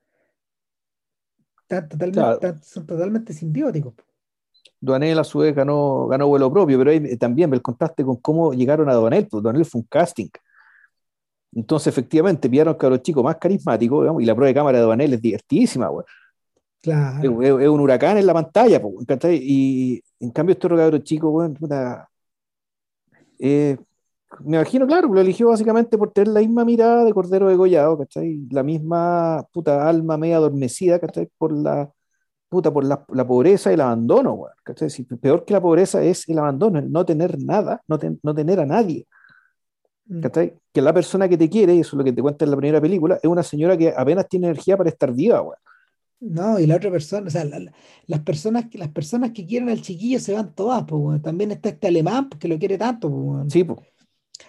[SPEAKER 1] totalmente, son totalmente simbióticos.
[SPEAKER 2] Duanel a su vez ganó, ganó vuelo propio, pero ahí también el contraste con cómo llegaron a Duanel, pues Duanel fue un casting. Entonces, efectivamente, pillaron a los chicos más carismáticos, y la prueba de cámara de Vanel es divertidísima, güey. Claro. Es, un huracán en la pantalla, Y en cambio, este cabros chico, güey, puta, eh, me imagino, claro, lo eligió básicamente por tener la misma mirada de cordero degollado, ¿cachai? La misma puta alma media adormecida, ¿cachai? Por la puta, por la, pobreza y el abandono, güey, ¿cachai? peor que la pobreza es el abandono, el no tener nada, no, no tener a nadie. Mm. Que la persona que te quiere, y eso es lo que te cuenta en la primera película, es una señora que apenas tiene energía para estar viva, güey.
[SPEAKER 1] No, y la otra persona, o sea, las, personas, las personas que quieren al chiquillo se van todas, pues, También está este alemán que lo quiere tanto, pues,
[SPEAKER 2] Sí, pues.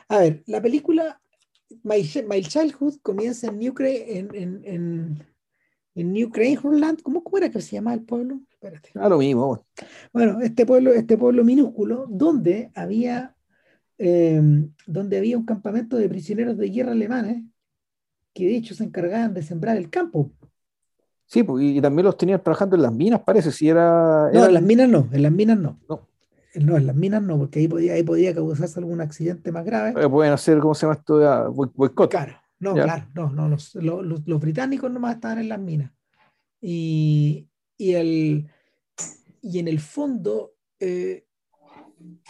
[SPEAKER 1] A ver, la película My, Childhood comienza en New, en, en, en, en New ¿Cómo, ¿Cómo, era que se llamaba el pueblo?
[SPEAKER 2] Espérate. Ah, lo mismo.
[SPEAKER 1] Bueno, este pueblo, este pueblo minúsculo, donde había Em, donde había un campamento de prisioneros de guerra alemanes que de hecho se encargaban de sembrar el campo.
[SPEAKER 2] Sí, pues, y también los tenían trabajando en las minas, parece, si era...
[SPEAKER 1] No, en las minas no, en las minas no. No, no en las minas no, porque ahí podía, ahí podía causarse algún accidente más grave.
[SPEAKER 2] Eh, pueden hacer, ¿cómo se llama esto? Boicot.
[SPEAKER 1] Claro, no, claro, no, no, los, los, los, británicos nomás estaban en las minas. Y, y, el, y en el fondo, eh,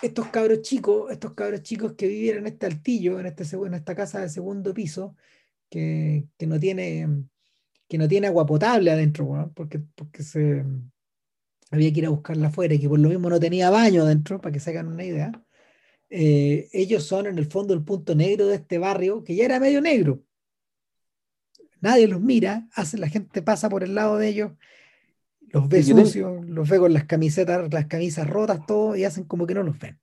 [SPEAKER 1] estos cabros chicos, estos cabros chicos que vivían en este altillo, en, este, esta casa de segundo piso, que, que, no tiene que no tiene agua potable adentro, porque, porque se había que ir a buscarla afuera y que por lo mismo no tenía baño adentro, para que se hagan una idea. Eh, ellos son en el fondo el punto negro de este barrio, que ya era medio negro. Nadie los mira, hace, la gente pasa por el lado de ellos los ve sucios, los ve con las camisetas, las camisas rotas, todo, y hacen como que no los ven.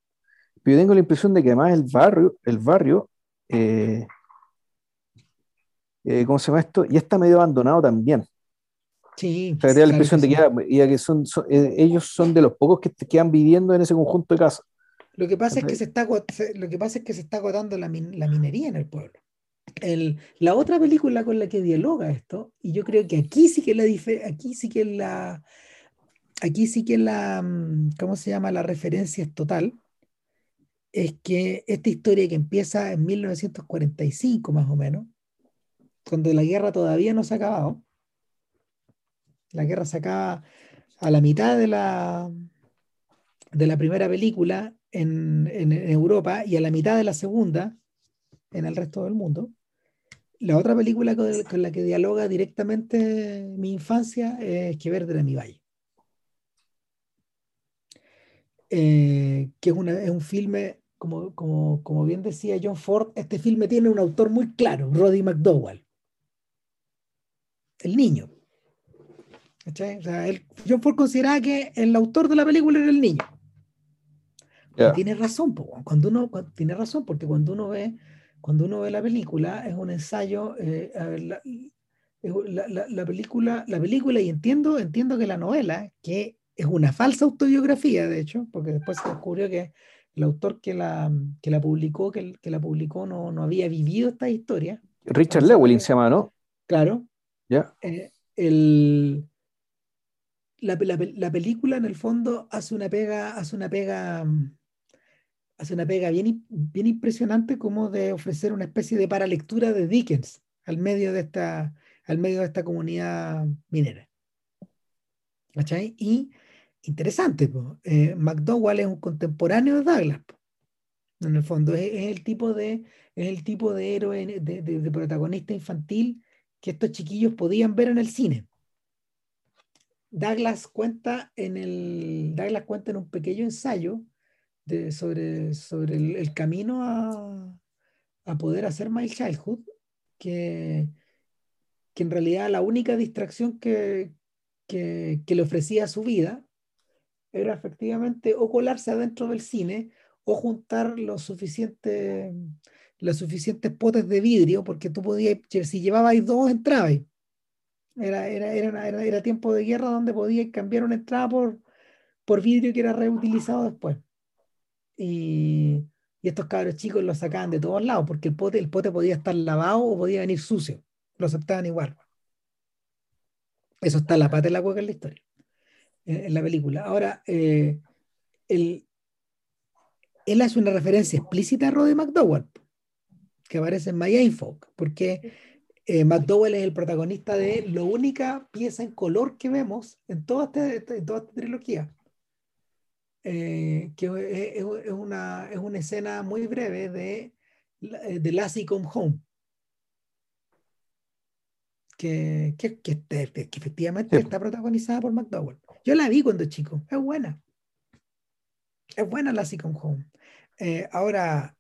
[SPEAKER 2] Pero yo tengo la impresión de que además el barrio, el barrio, eh, eh, ¿cómo se llama esto? Ya está medio abandonado también.
[SPEAKER 1] Sí.
[SPEAKER 2] O sea, la impresión de que, son, eh, ellos son de los pocos que quedan viviendo en ese conjunto de casas.
[SPEAKER 1] Lo que pasa, es que, se está, lo que pasa es que se está agotando la minería en el pueblo la otra película con la que dialoga esto, y yo creo que aquí sí que la aquí sí que la aquí sí que la mm, ¿cómo se llama? la referencia es total, es que esta historia que empieza en 1945 más o menos, cuando la guerra todavía no se ha acabado, la guerra se acaba a la mitad de la, de la primera película en, en Europa y a la mitad de la segunda en el resto del mundo. La otra película con, la que dialoga directamente mi infancia es Que Verde era mi valle. Eh, que es, es, un filme, como, como, como, bien decía John Ford, este filme tiene un autor muy claro, Roddy McDowell. El niño. O sea, John Ford consideraba que el autor de la película era el niño. Tiene razón, cuando uno tiene razón, porque cuando uno ve cuando uno ve la película, es un ensayo, eh, a ver, la, la, película, la película, y entiendo, entiendo que la novela, que es una falsa autobiografía, de hecho, porque después se descubrió que el autor que la, que la publicó, que, que la publicó no, no había vivido esta historia.
[SPEAKER 2] Richard Lewin se llama, ¿no?
[SPEAKER 1] Claro.
[SPEAKER 2] ¿Ya?
[SPEAKER 1] Eh, el, la, la, película en el fondo hace una pega, hace una pega, hace una pega bien, bien impresionante como de ofrecer una especie de paralectura de Dickens al medio de esta, al medio de esta comunidad minera. ¿Cachai? Y interesante, pues, McDowell es un contemporáneo de Douglas. En el fondo, es, el tipo de, es el tipo de héroe, de, de protagonista infantil que estos chiquillos podían ver en el cine. Douglas cuenta en, el, Douglas cuenta en un pequeño ensayo de, sobre, sobre el, camino a, a, poder hacer My Childhood, que, que en realidad la única distracción que, que, le ofrecía su vida era efectivamente o colarse adentro del cine o juntar los suficientes, los suficientes potes de vidrio, porque tú podías, si llevabais dos, entrabais. Era, era, era, era, tiempo de guerra donde podía cambiar una entrada por, por vidrio que era reutilizado después. Y, estos cabros chicos lo sacaban de todos lados, porque el pote, podía estar lavado o podía venir sucio. Lo aceptaban igual. Eso está en la pata de la cueca en la historia, en, la película. Ahora, eh, el, él hace una referencia explícita a Roddy McDowell, que aparece en My Info, porque eh, McDowell es el protagonista de la única pieza en color que vemos en toda, este, este toda esta trilogía. Eh, que es, es, una, es una escena muy breve de, eh, de Lassie Come Home. Que, que, que, que efectivamente está protagonizada por McDowell. Yo la vi cuando chico, es buena. Es buena Lassie Come Home. ahora,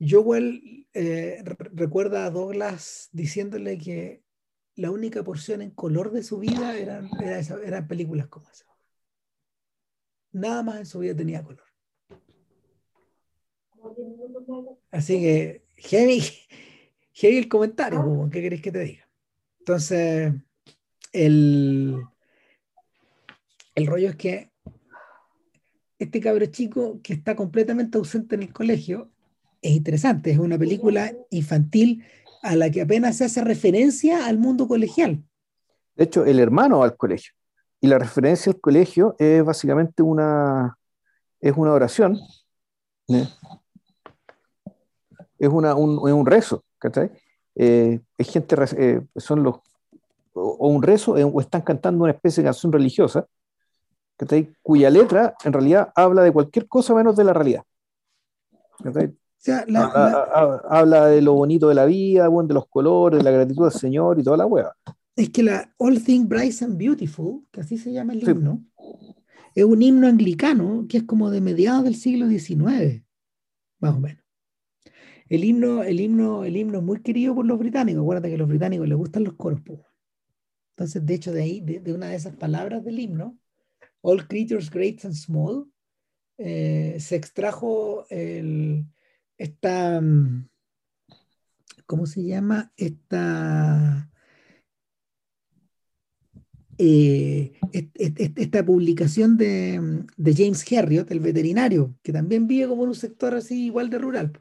[SPEAKER 1] Joel eh, recuerda a Douglas diciéndole que la única porción en color de su vida eran, eran películas como esa. Nada más en su vida tenía color. Así que, heavy, heavy el comentario, ¿qué querés que te diga? Entonces, el, el rollo es que este cabro chico que está completamente ausente en el colegio es interesante, es una película infantil a la que apenas se hace referencia al mundo colegial.
[SPEAKER 2] De hecho, el hermano va al colegio. Y la referencia al colegio es básicamente una, es una oración. ¿eh? Es, una, un, es un rezo. Eh, es gente, eh, son los, o, un rezo, o están cantando una especie de canción religiosa, cuya letra en realidad habla de cualquier cosa menos de la realidad habla, de lo bonito de la vida, de los colores, de la gratitud del Señor y toda la hueá.
[SPEAKER 1] Es que la All Things Bright and Beautiful, que así se llama el himno, es un himno anglicano que es como de mediados del siglo XIX, más o menos. El himno, el himno, el himno es muy querido por los británicos. Acuérdate que a los británicos les gustan los coros. Entonces, de hecho, de ahí, de, una de esas palabras del himno, All Creatures Great and Small, eh, se extrajo el, esta, mm, ¿cómo se llama? Esta, eh, esta publicación de, de, James Herriot, el veterinario, que también vive como en un sector así igual de rural.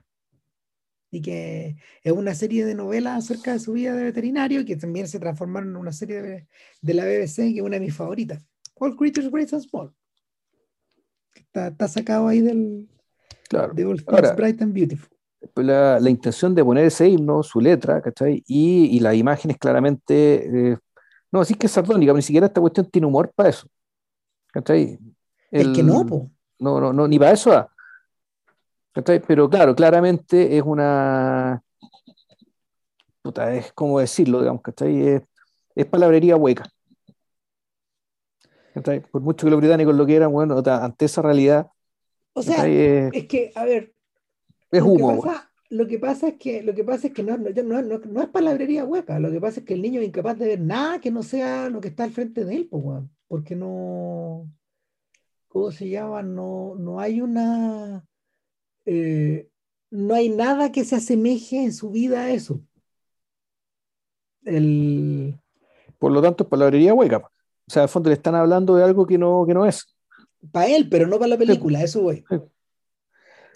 [SPEAKER 1] Y que es una serie de novelas acerca de su vida de veterinario, que también se transformaron en una serie de, de la BBC, que es una de mis favoritas. All Creatures Great and Small. Está, está sacado ahí del,
[SPEAKER 2] Claro. Bright and Beautiful. La, la, intención de poner ese himno, su letra, ¿cachai? Y, y las imágenes claramente. Eh, no, así que es sardónica, ni siquiera esta cuestión tiene humor para eso. ¿cachai?
[SPEAKER 1] El, que no, po.
[SPEAKER 2] No, no, no, ni para eso da. ¿cachai? Pero claro, claramente es una. Puta, es como decirlo, digamos, ¿cachai? Es, es palabrería hueca. ¿cachai? Por mucho que los británicos lo quieran, bueno, ante esa realidad
[SPEAKER 1] o sea, es que, a ver.
[SPEAKER 2] Es humo.
[SPEAKER 1] lo que pasa es que, lo que, pasa es que no, no, no, es palabrería hueca. Lo que pasa es que el niño es incapaz de ver nada que no sea lo que está al frente de él, porque no. ¿Cómo se llama? No, no hay una. Eh, no hay nada que se asemeje en su vida a eso. El...
[SPEAKER 2] Por lo tanto, es palabrería hueca. O sea, al fondo le están hablando de algo que no, que no es
[SPEAKER 1] para él, pero no para la película, eso voy.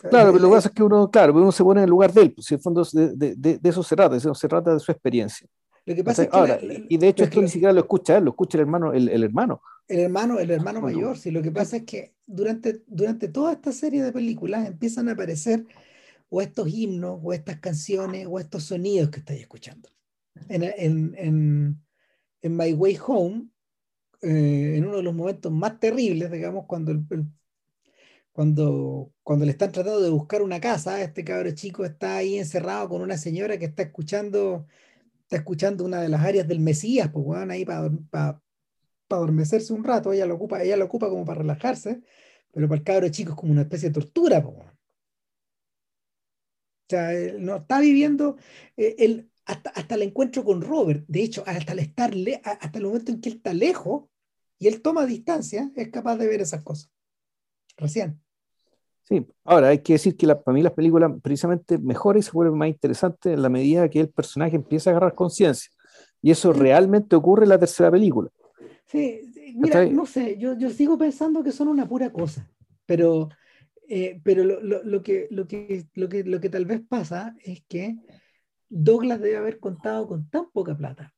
[SPEAKER 2] Claro, pero lo que pasa es que uno, claro, uno se pone en el lugar de él, pues, en el fondo de, de, de, eso se trata, de eso se trata de su experiencia.
[SPEAKER 1] Lo que pasa es
[SPEAKER 2] que y de hecho esto ni siquiera lo escucha él, lo escucha el hermano, el, hermano.
[SPEAKER 1] El hermano, el hermano mayor, sí. Lo que pasa es que durante, durante toda esta serie de películas empiezan a aparecer o estos himnos, o estas canciones, o estos sonidos que estáis escuchando. En, en, en, en My Way Home, eh, en uno de los momentos más terribles, digamos, cuando el, cuando, cuando le están tratando de buscar una casa, este cabro chico está ahí encerrado con una señora que está escuchando, está escuchando una de las áreas del Mesías, pues bueno, ahí para, para, adormecerse un rato, ella lo ocupa, ella lo ocupa como para relajarse, pero para el cabro chico es como una especie de tortura, pues O sea, no está viviendo el, hasta, hasta el encuentro con Robert, de hecho, hasta el estar hasta el momento en que él está lejos y él toma distancia, es capaz de ver esas cosas recién.
[SPEAKER 2] Sí, ahora hay que decir que para mí las películas precisamente mejor y se vuelven más interesantes en la medida que el personaje empieza a agarrar conciencia. Y eso realmente ocurre en la tercera película.
[SPEAKER 1] Sí, mira, no sé, yo, yo, sigo pensando que son una pura cosa, pero, eh, pero lo, lo, lo, que, lo, que, lo, que, lo que tal vez pasa es que Douglas debe haber contado con tan poca plata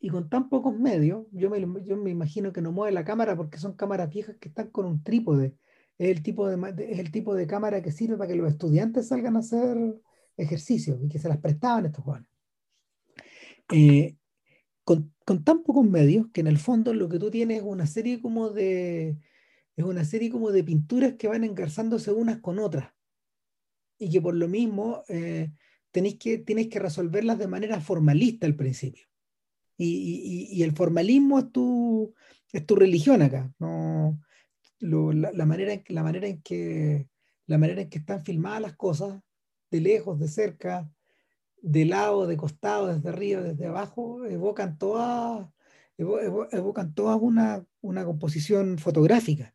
[SPEAKER 1] y con tan pocos medios, yo me, yo me imagino que no mueve la cámara porque son cámaras viejas que están con un trípode es el tipo de, es el tipo de cámara que sirve para que los estudiantes salgan a hacer ejercicios y que se las prestaban estos jóvenes. Eh, con, con, tan pocos medios que en el fondo lo que tú tienes es una serie como de es una serie como de pinturas que van engarzándose unas con otras y que por lo mismo eh, tenéis que, tienes que resolverlas de manera formalista al principio. Y, y, y, el formalismo es tu, es tu religión acá. No, la, manera en, la, manera en que, la manera en que están filmadas las cosas, de lejos, de cerca, de lado, de costado, desde arriba, desde abajo, evocan todas evocan una, una, composición fotográfica.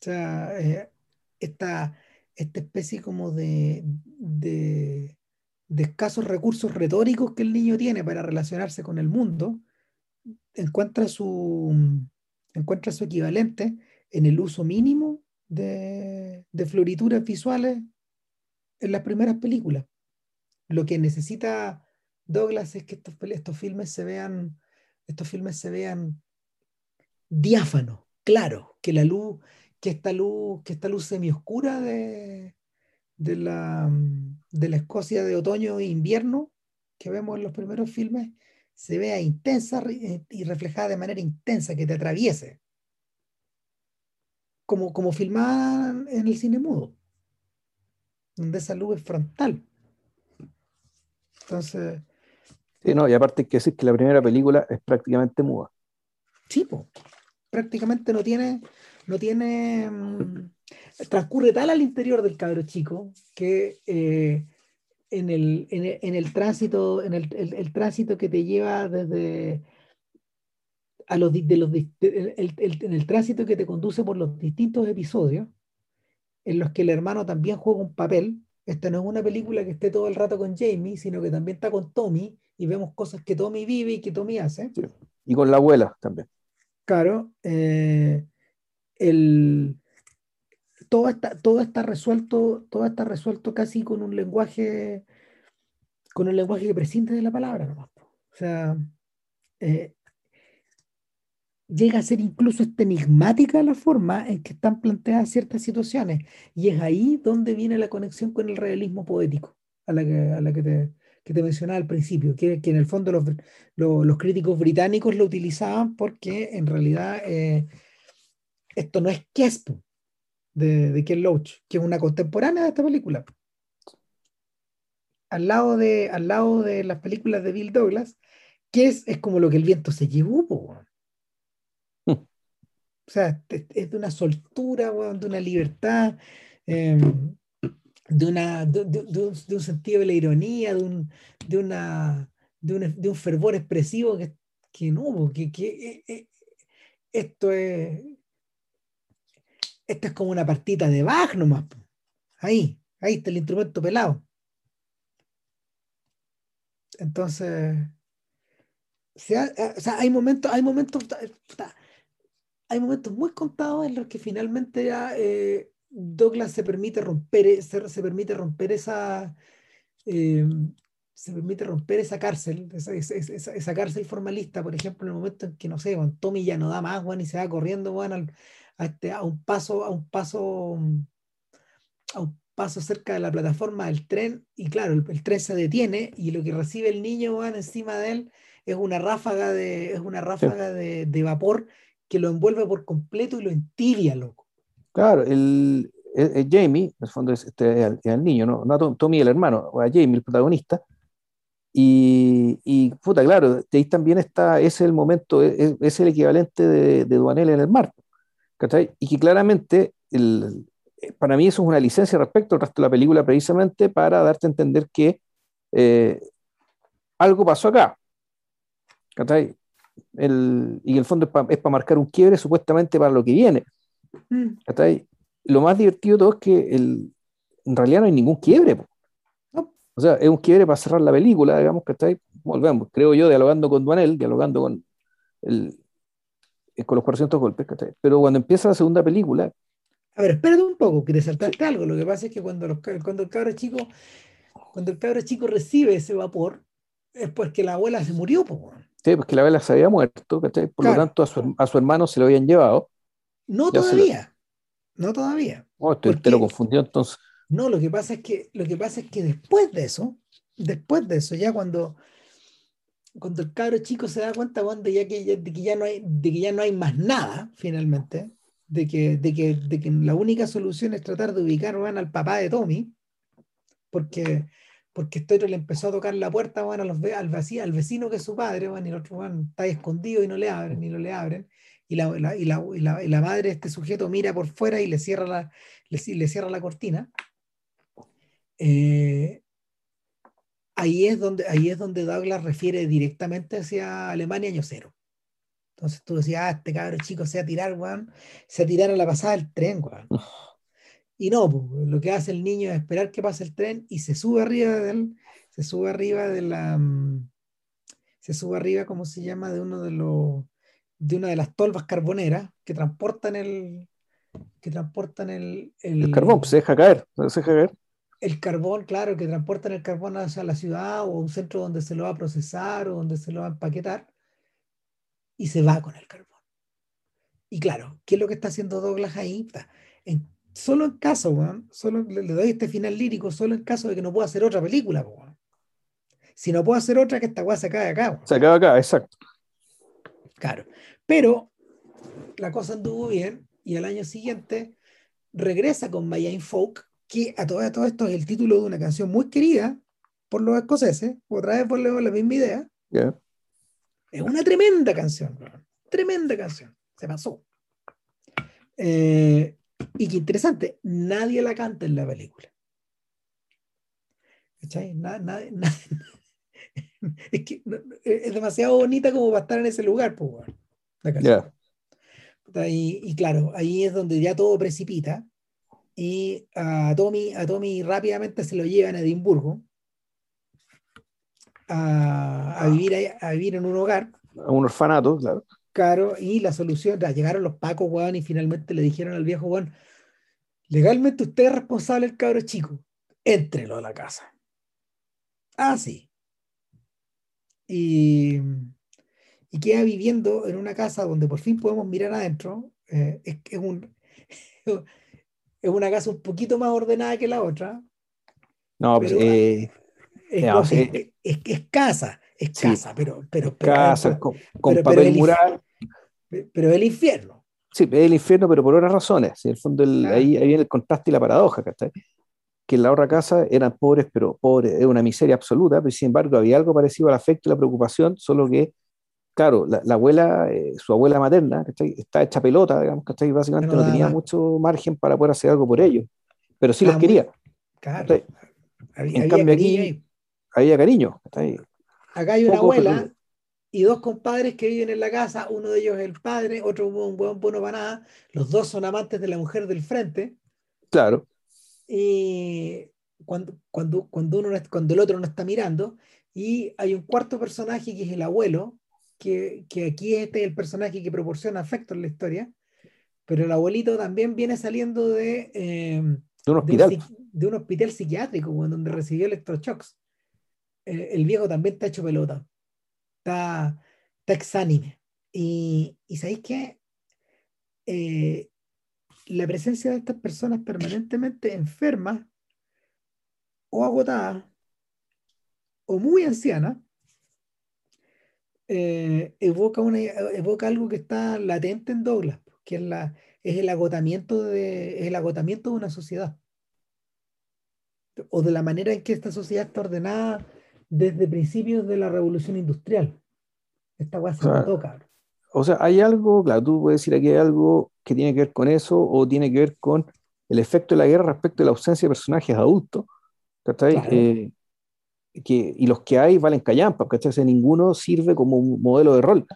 [SPEAKER 1] O sea, eh, esta, esta, especie como de, de, escasos recursos retóricos que el niño tiene para relacionarse con el mundo, encuentra su, encuentra su equivalente en el uso mínimo de, florituras visuales en las primeras películas. Lo que necesita Douglas es que estos, estos filmes se vean, estos filmes se vean diáfanos, claro, que la luz, que esta luz, que esta luz semioscura de, de la, de la Escocia de otoño e invierno que vemos en los primeros filmes se vea intensa eh, y reflejada de manera intensa, que te atraviese. Como, como filmada en el cine mudo, donde esa luz es frontal. Entonces.
[SPEAKER 2] Sí, no, y aparte hay que decir que la primera película es prácticamente muda.
[SPEAKER 1] Sí, prácticamente no tiene, no tiene, mm, transcurre tal al interior del cabro chico que eh, en el, en el, en el tránsito, en el, el, tránsito que te lleva desde a los, de los en el tránsito que te conduce por los distintos episodios en los que el hermano también juega un papel. Esta no es una película que esté todo el rato con Jamie, sino que también está con Tommy y vemos cosas que Tommy vive y que Tommy hace.
[SPEAKER 2] Y con la abuela también.
[SPEAKER 1] Claro. Eh, el, todo está, todo está resuelto, todo está resuelto casi con un lenguaje, con un lenguaje que prescinde de la palabra O sea, eh, llega a ser incluso enigmática la forma en que están planteadas ciertas situaciones. Y es ahí donde viene la conexión con el realismo poético, a la que, a la que te, que te mencionaba al principio, que, que en el fondo los, los, críticos británicos lo utilizaban porque en realidad eh, esto no es Kespo, de, de Ken Loach, que es una contemporánea de esta película. Al lado de, al lado de las películas de Bill Douglas, que es, es como lo que el viento se llevó. Hmm. O sea, es de una soltura, de una libertad, em, de, una, de, un, sentido de la ironía, de un, de una, de un, fervor expresivo que, que no, que, que eh, eh, esto es, esta es como una partita de Bach nomás. Ahí, ahí está el instrumento pelado. Entonces, eh, o sea, hay momentos, hay momentos, hay momentos muy contados en los que finalmente eh, Douglas se permite romper, se, se permite romper esa, eh, se permite romper esa cárcel, esa, cárcel formalista, por ejemplo, en el momento en que, no sé, Tommy ya no da más, bueno, y se va corriendo, bueno, al, a, este, a un paso, a un paso, a un paso cerca de la plataforma del tren, y claro, el, tren se detiene, y lo que recibe el niño, bueno, encima de él, es una ráfaga de, es una ráfaga de, de, vapor que lo envuelve por completo y lo entibia, loco.
[SPEAKER 2] Claro, el, Jamie, en el fondo es, este, el, niño, ¿no? no Tommy el hermano, o a Jamie el protagonista, y, y, puta, claro, ahí también está, es el momento, e, e, es, el equivalente de, de Duanel en el mar, ¿cachai? Y que claramente, el, para mí eso es una licencia respecto al resto de la película, precisamente para darte a entender que eh, algo pasó acá, ¿cachai? El, y en el fondo es para marcar un quiebre supuestamente para lo que viene, mm. ¿cachai? Lo más divertido de todo es que el, en realidad no hay ningún quiebre, o sea, es un quiebre para cerrar la película, digamos, que está ahí. Volvemos, creo yo, dialogando con Duanel, dialogando con, el, eh, con los 400 golpes, ¿cachai? Pero cuando empieza la segunda película.
[SPEAKER 1] A ver, espérate un poco, que saltarte algo. Lo que pasa es que cuando, los, cuando el cabro chico cuando el cabro chico recibe ese vapor, es porque la abuela se murió, pues.
[SPEAKER 2] Sí, porque la abuela se había muerto, ¿cachai? Por lo tanto, a su, a su, hermano se lo habían llevado.
[SPEAKER 1] No todavía. No todavía.
[SPEAKER 2] Oh, te lo confundió entonces.
[SPEAKER 1] No, lo que pasa es que, lo que, pasa es que después de eso, después de eso, ya cuando, cuando el cabro chico se da cuenta de, ya que, de, que ya no hay, de que ya no hay más nada, finalmente, de que, de que, de que la única solución es tratar de ubicar al papá de Tommy, porque, porque otro le empezó a tocar la puerta bueno, a los, al, vecino, al vecino que es su padre, bueno, y el otro está escondido y no le abren, y no le abren. Y la, y, la, y, la, y la, madre de este sujeto mira por fuera y le cierra la, le, le cierra la cortina. Eh, ahí, es donde, ahí es donde Douglas refiere directamente hacia Alemania año cero. Entonces tú decías, ah, este cabrón chico se va a tirar, weón, se va a tirar a la pasada del tren, weón. (laughs) Y no, lo que hace el niño es esperar que pase el tren y se sube arriba del, se sube arriba de la, mm, se sube arriba, ¿cómo se llama? De uno de los, de una de las tolvas carboneras que transportan el, que transportan el,
[SPEAKER 2] el, carbón, pues se deja caer, se deja caer
[SPEAKER 1] el carbón, claro, que transportan el carbón hacia la ciudad o un centro donde se lo va a procesar o donde se lo va a empaquetar y se va con el carbón. Y claro, ¿qué es lo que está haciendo Douglas ahí? En, solo en caso, solo le, doy este final lírico, solo en caso de que no pueda hacer otra película, Si no puedo hacer otra, que esta weá se acabe acá.
[SPEAKER 2] Se acaba acá, exacto.
[SPEAKER 1] Claro. Pero la cosa anduvo bien y al año siguiente regresa con My Folk que a todo, esto es el título de una canción muy querida por los escoceses, otra vez por la misma idea. Es una tremenda canción, tremenda canción, se pasó. Eh, y qué interesante, nadie la canta en la película. (laughs) es que es demasiado bonita como para estar en ese lugar, pues, la canción. Y, y, claro, ahí es donde ya todo precipita y a Tommy, a Tommy rápidamente se lo llevan a Edimburgo a, a vivir, a, vivir en un hogar.
[SPEAKER 2] A un orfanato, claro.
[SPEAKER 1] Claro, y la solución, llegaron los pacos, weón, y finalmente le dijeron al viejo, weón, legalmente usted es responsable del cabro chico, éntrelo a la casa. Ah, sí. Y, y queda viviendo en una casa donde por fin podemos mirar adentro. Eh, es, es un (laughs) es una casa un poquito más ordenada que la otra.
[SPEAKER 2] No, pero, eh,
[SPEAKER 1] es, es, es, casa, es casa, pero, pero,
[SPEAKER 2] casa con, papel mural.
[SPEAKER 1] Pero el infierno.
[SPEAKER 2] Sí, es el infierno, pero por otras razones. En el fondo, ahí, ahí, viene el contraste y la paradoja, Que en la otra casa eran pobres, pero pobres, es una miseria absoluta, pero sin embargo había algo parecido al afecto y la preocupación, solo que claro, la, abuela, eh, su abuela materna, está hecha pelota, digamos, que básicamente no, tenía mucho margen para poder hacer algo por ellos, pero sí los quería. Claro. en cambio aquí había cariño.
[SPEAKER 1] Acá hay una abuela y dos compadres que viven en la casa, uno de ellos es el padre, otro un buen bueno para nada, los dos son amantes de la mujer del frente.
[SPEAKER 2] Claro.
[SPEAKER 1] Y cuando, cuando, cuando, uno, cuando el otro no está mirando, y hay un cuarto personaje que es el abuelo, que, que aquí este es el personaje que proporciona afecto en la historia, pero el abuelito también viene saliendo de, eh,
[SPEAKER 2] de un hospital,
[SPEAKER 1] de, un, hospital psiquiátrico, donde recibió electroshocks. eh, el viejo también está hecho pelota. Está, está exánime. Y, y ¿sabéis qué? Eh, la presencia de estas personas permanentemente enfermas o agotadas o muy ancianas eh, evoca, una, evoca algo que está latente en Douglas, que es, la, es, el, agotamiento de, el agotamiento de una sociedad o de la manera en que esta sociedad está ordenada desde principios de la revolución industrial. Esta weá se toca.
[SPEAKER 2] O sea, hay algo, claro, tú puedes decir aquí hay algo que tiene que ver con eso o tiene que ver con el efecto de la guerra respecto de la ausencia de personajes adultos, eh, que, y los que hay valen callampa, ¿cachai? O sea, ninguno sirve como un modelo de rol.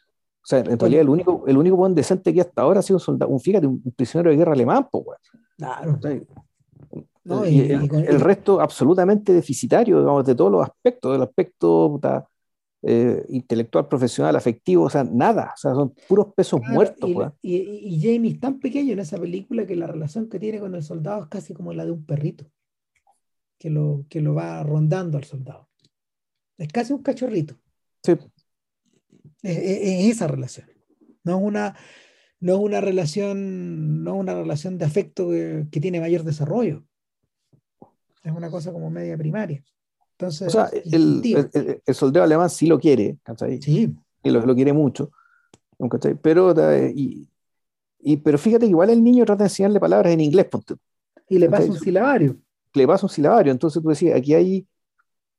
[SPEAKER 2] O sea, en realidad el único, el único buen decente que hasta ahora ha sido un soldado, un, fíjate, un prisionero de guerra alemán, pues, Claro. y, el, resto absolutamente deficitario, digamos, de todos los aspectos, del aspecto eh, intelectual, profesional, afectivo, o sea, nada, o sea, son puros pesos muertos.
[SPEAKER 1] Y, y, Jamie es tan pequeño en esa película que la relación que tiene con el soldado es casi como la de un perrito, que lo, que lo va rondando al soldado. Es casi un cachorrito. Sí. Es, esa relación. No es una, no es una relación, no es una relación de afecto que, que tiene mayor desarrollo. Es una cosa como media primaria. Entonces,
[SPEAKER 2] o sea, el, el, soldado alemán sí lo quiere, Sí. Y lo, lo quiere mucho, Pero, y, y, pero fíjate que igual el niño trata de enseñarle palabras en inglés.
[SPEAKER 1] Y le pasa un silabario.
[SPEAKER 2] Le pasa un silabario. Entonces tú decías, aquí hay.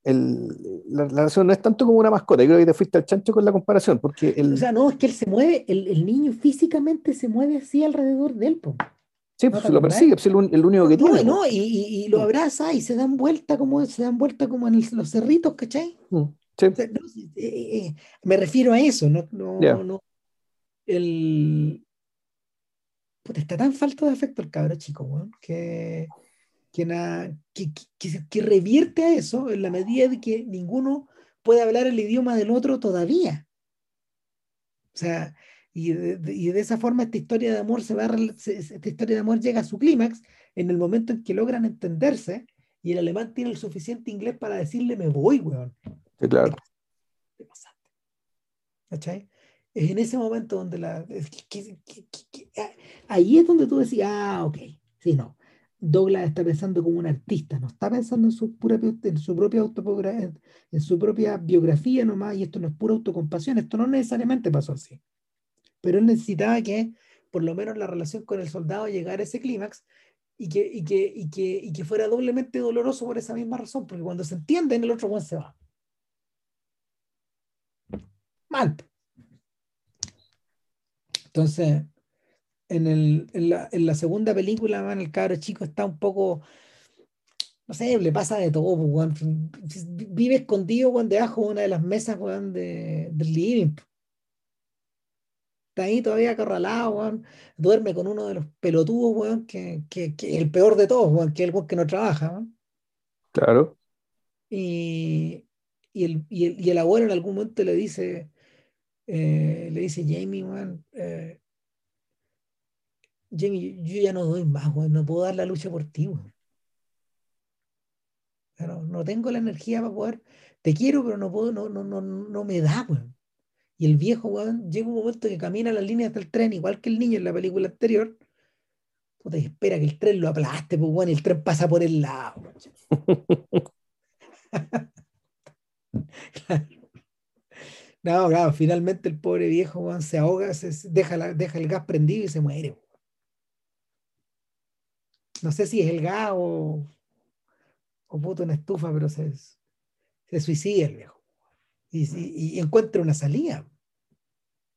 [SPEAKER 2] El, la, relación no es tanto como una mascota, creo que te fuiste al chancho con la comparación, porque el...
[SPEAKER 1] O sea, no, es que él se mueve, el, el niño físicamente se mueve así alrededor de él.
[SPEAKER 2] Sí, pues lo persigue, es el, único que tiene.
[SPEAKER 1] No, y, y, lo abraza y se dan vuelta como se dan vuelta como en los cerritos, ¿cachai? Mm. Eh, eh, eh, me refiero a eso, no, no, no el está tan falto de afecto el cabro chico, que, que, que, que, revierte a eso en la medida de que ninguno puede hablar el idioma del otro todavía. O sea, y de, esa forma esta historia de amor se va esta historia de amor llega a su clímax en el momento en que logran entenderse y el alemán tiene el suficiente inglés para decirle me voy, weón.
[SPEAKER 2] Sí, claro.
[SPEAKER 1] ¿Cachai? Es en ese momento donde la... Ah, ahí es donde tú decías, ah, ok, sí, no. Douglas está pensando como un artista, no está pensando en su, pura, en su propia en su propia biografía nomás, y esto no es pura autocompasión, esto no necesariamente pasó así pero él necesitaba que por lo menos la relación con el soldado llegara a ese clímax y que, y, que, y, que, y que fuera doblemente doloroso por esa misma razón, porque cuando se entiende, en el otro Juan se va. Mal. Entonces, en, el, en, la, en la segunda película, man, el cabro chico está un poco, no sé, le pasa de todo, pues, vive escondido debajo de una de las mesas de, del living está ahí todavía acorralado, duerme con uno de los pelotudos, que, que, el peor de todos, que es el que no trabaja.
[SPEAKER 2] Claro.
[SPEAKER 1] Y, y, el, y, el, abuelo en algún momento le dice, eh, le dice, Jamie, eh, Jamie, yo ya no doy más, no puedo dar la lucha por ti. Pero no tengo la energía para poder, te quiero, pero no puedo, no, no, no, no me da, weón. Y el viejo, weón, llega un momento que camina la línea hasta el tren, igual que el niño en la película anterior. Puta, espera que el tren lo aplaste, pues, y el tren pasa por el lado. (laughs) No, claro, finalmente el pobre viejo, weón, se ahoga, deja el gas prendido y se muere. No sé si es el gas o, puto una estufa, pero se, se suicida el viejo y, encuentre una salida.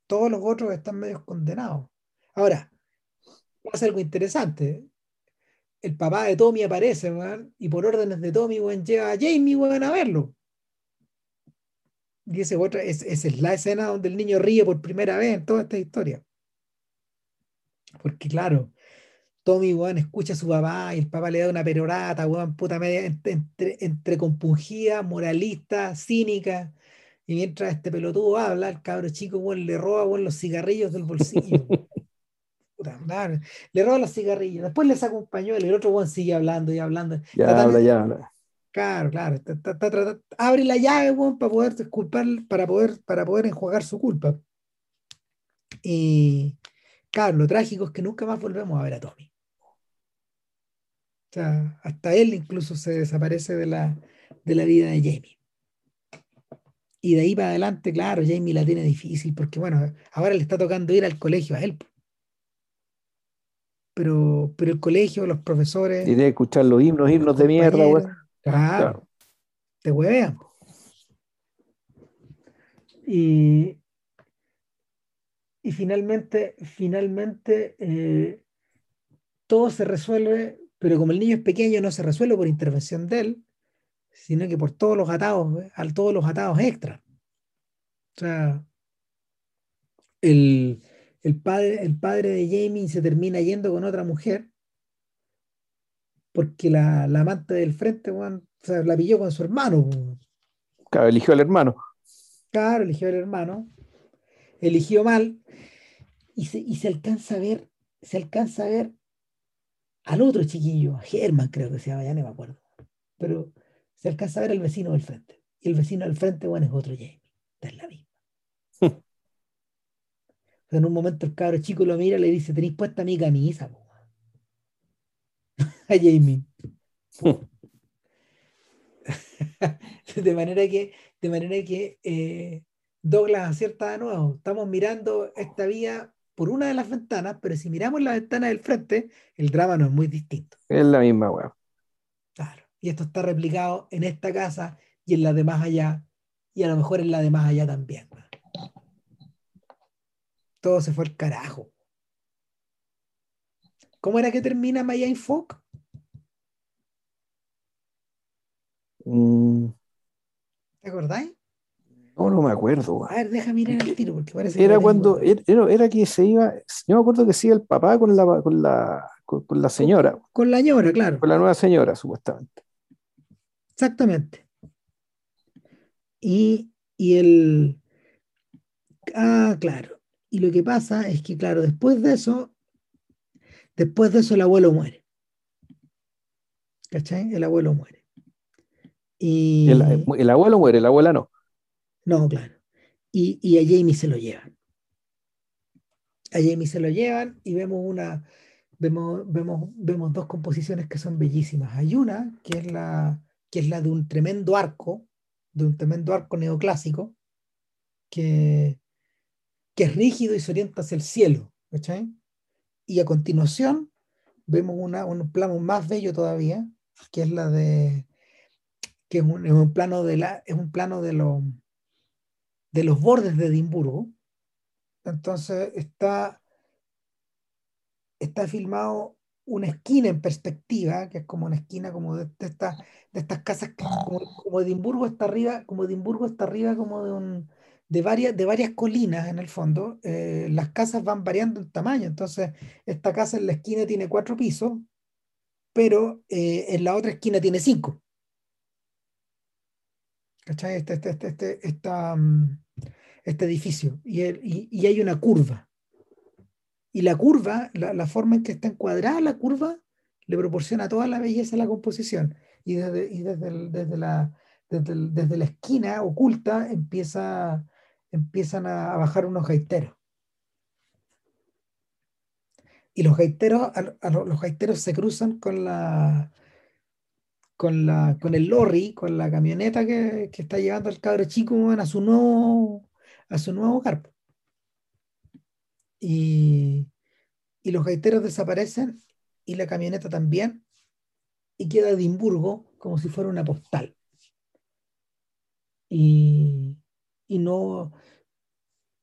[SPEAKER 1] Todos los otros están medio condenados. Ahora, pasa algo interesante. El papá de Tommy aparece, y por órdenes de Tommy, lleva a Jamie, a verlo. Y ese otra, es, esa es la escena donde el niño ríe por primera vez en toda esta historia. Porque claro, Tommy, weón, escucha a su papá y el papá le da una perorata, weón, puta media, entre, entre compungida, moralista, cínica, y mientras este pelotudo habla, el cabro chico le roba los cigarrillos del bolsillo. le roba los cigarrillos. Después le saca un pañuelo y el otro buen sigue hablando y hablando.
[SPEAKER 2] Ya habla, ya habla.
[SPEAKER 1] Claro, claro. abre la llave, para poder disculpar, para poder, para poder enjuagar su culpa. Y claro, lo trágico es que nunca más volvemos a ver a Tommy. Sea, hasta él incluso se desaparece de la, de la vida de Jamie. Y de ahí para adelante, claro, Jamie la tiene difícil porque, bueno, ahora le está tocando ir al colegio a él. Pero, pero el colegio, los profesores.
[SPEAKER 2] Y de escuchar los himnos, himnos de mierda,
[SPEAKER 1] Claro. Te huevean. Y, y finalmente, finalmente eh, todo se resuelve, pero como el niño es pequeño, no se resuelve por intervención de él, sino que por todos los atados, al todos los atados extra. O sea, el, padre, el padre de Jamie se termina yendo con otra mujer porque la, amante del frente, la pilló con su hermano.
[SPEAKER 2] Claro, eligió al hermano.
[SPEAKER 1] Claro, eligió al hermano. Eligió mal. Y se, y se alcanza a ver, se alcanza a ver al otro chiquillo, a Germán creo que se llama, ya no me acuerdo. Pero se alcanza a ver al vecino del frente. Y el vecino del frente, bueno, es otro Jamie. Es la misma. (laughs) en un momento el cabro chico lo mira y le dice, tenéis puesta mi camisa, (laughs) a Jamie. (laughs) de manera que, de manera que eh, Douglas acierta de nuevo. Estamos mirando esta vía por una de las ventanas, pero si miramos la ventana del frente, el drama no es muy distinto.
[SPEAKER 2] Es la misma, weón.
[SPEAKER 1] Claro. Y esto está replicado en esta casa y en la de más allá, y a lo mejor en la de más allá también. Todo se fue al carajo. ¿Cómo era que termina Maya Folk?
[SPEAKER 2] Mm.
[SPEAKER 1] ¿Te acordáis?
[SPEAKER 2] No, no me acuerdo.
[SPEAKER 1] A ver, deja mirar el tiro, porque parece
[SPEAKER 2] Era cuando, era, era, que se iba, yo me acuerdo que se iba el papá con la, con la, con, la señora.
[SPEAKER 1] Con, la señora, claro.
[SPEAKER 2] Con la nueva señora, supuestamente.
[SPEAKER 1] Exactamente. Y, y el... Ah, claro. Y lo que pasa es que, claro, después de eso, Después de eso el abuelo muere. ¿Cachai? El abuelo muere. Y...
[SPEAKER 2] El, abuelo muere, la abuela no.
[SPEAKER 1] No, claro. Y, a Jamie se lo llevan. A Jamie se lo llevan y vemos una, vemos, vemos, vemos dos composiciones que son bellísimas. Hay una que es la, que es la de un tremendo arco, de un tremendo arco neoclásico, que, que es rígido y se orienta hacia el cielo. Y a continuación vemos un plano más bello todavía, que es la de que es un, plano de la es un plano de los de los bordes de Edimburgo. Entonces está está filmado una esquina en perspectiva, que es como una esquina como de, de, de estas casas como, Edimburgo está arriba, como Edimburgo está arriba como de un de varias, de varias colinas en el fondo, eh, las casas van variando en tamaño. Entonces, esta casa en la esquina tiene cuatro pisos, pero eh, en la otra esquina tiene cinco. ¿Cachai? Este, este, este, este, esta, mm, este edificio. Y, y, hay una curva. Y la curva, la, forma en que está encuadrada la curva, le proporciona toda la belleza a la composición. Y desde, y desde, desde, la, desde, desde, la esquina oculta empieza empiezan a, bajar unos gaiteros. Y los gaiteros, los gaiteros se cruzan con la, con la, con el lorry, con la camioneta que, está llevando al cabro chico a su nuevo, a su nuevo hogar. Y, y los gaiteros desaparecen y la camioneta también, y queda Edimburgo como si fuera una postal. Y, y no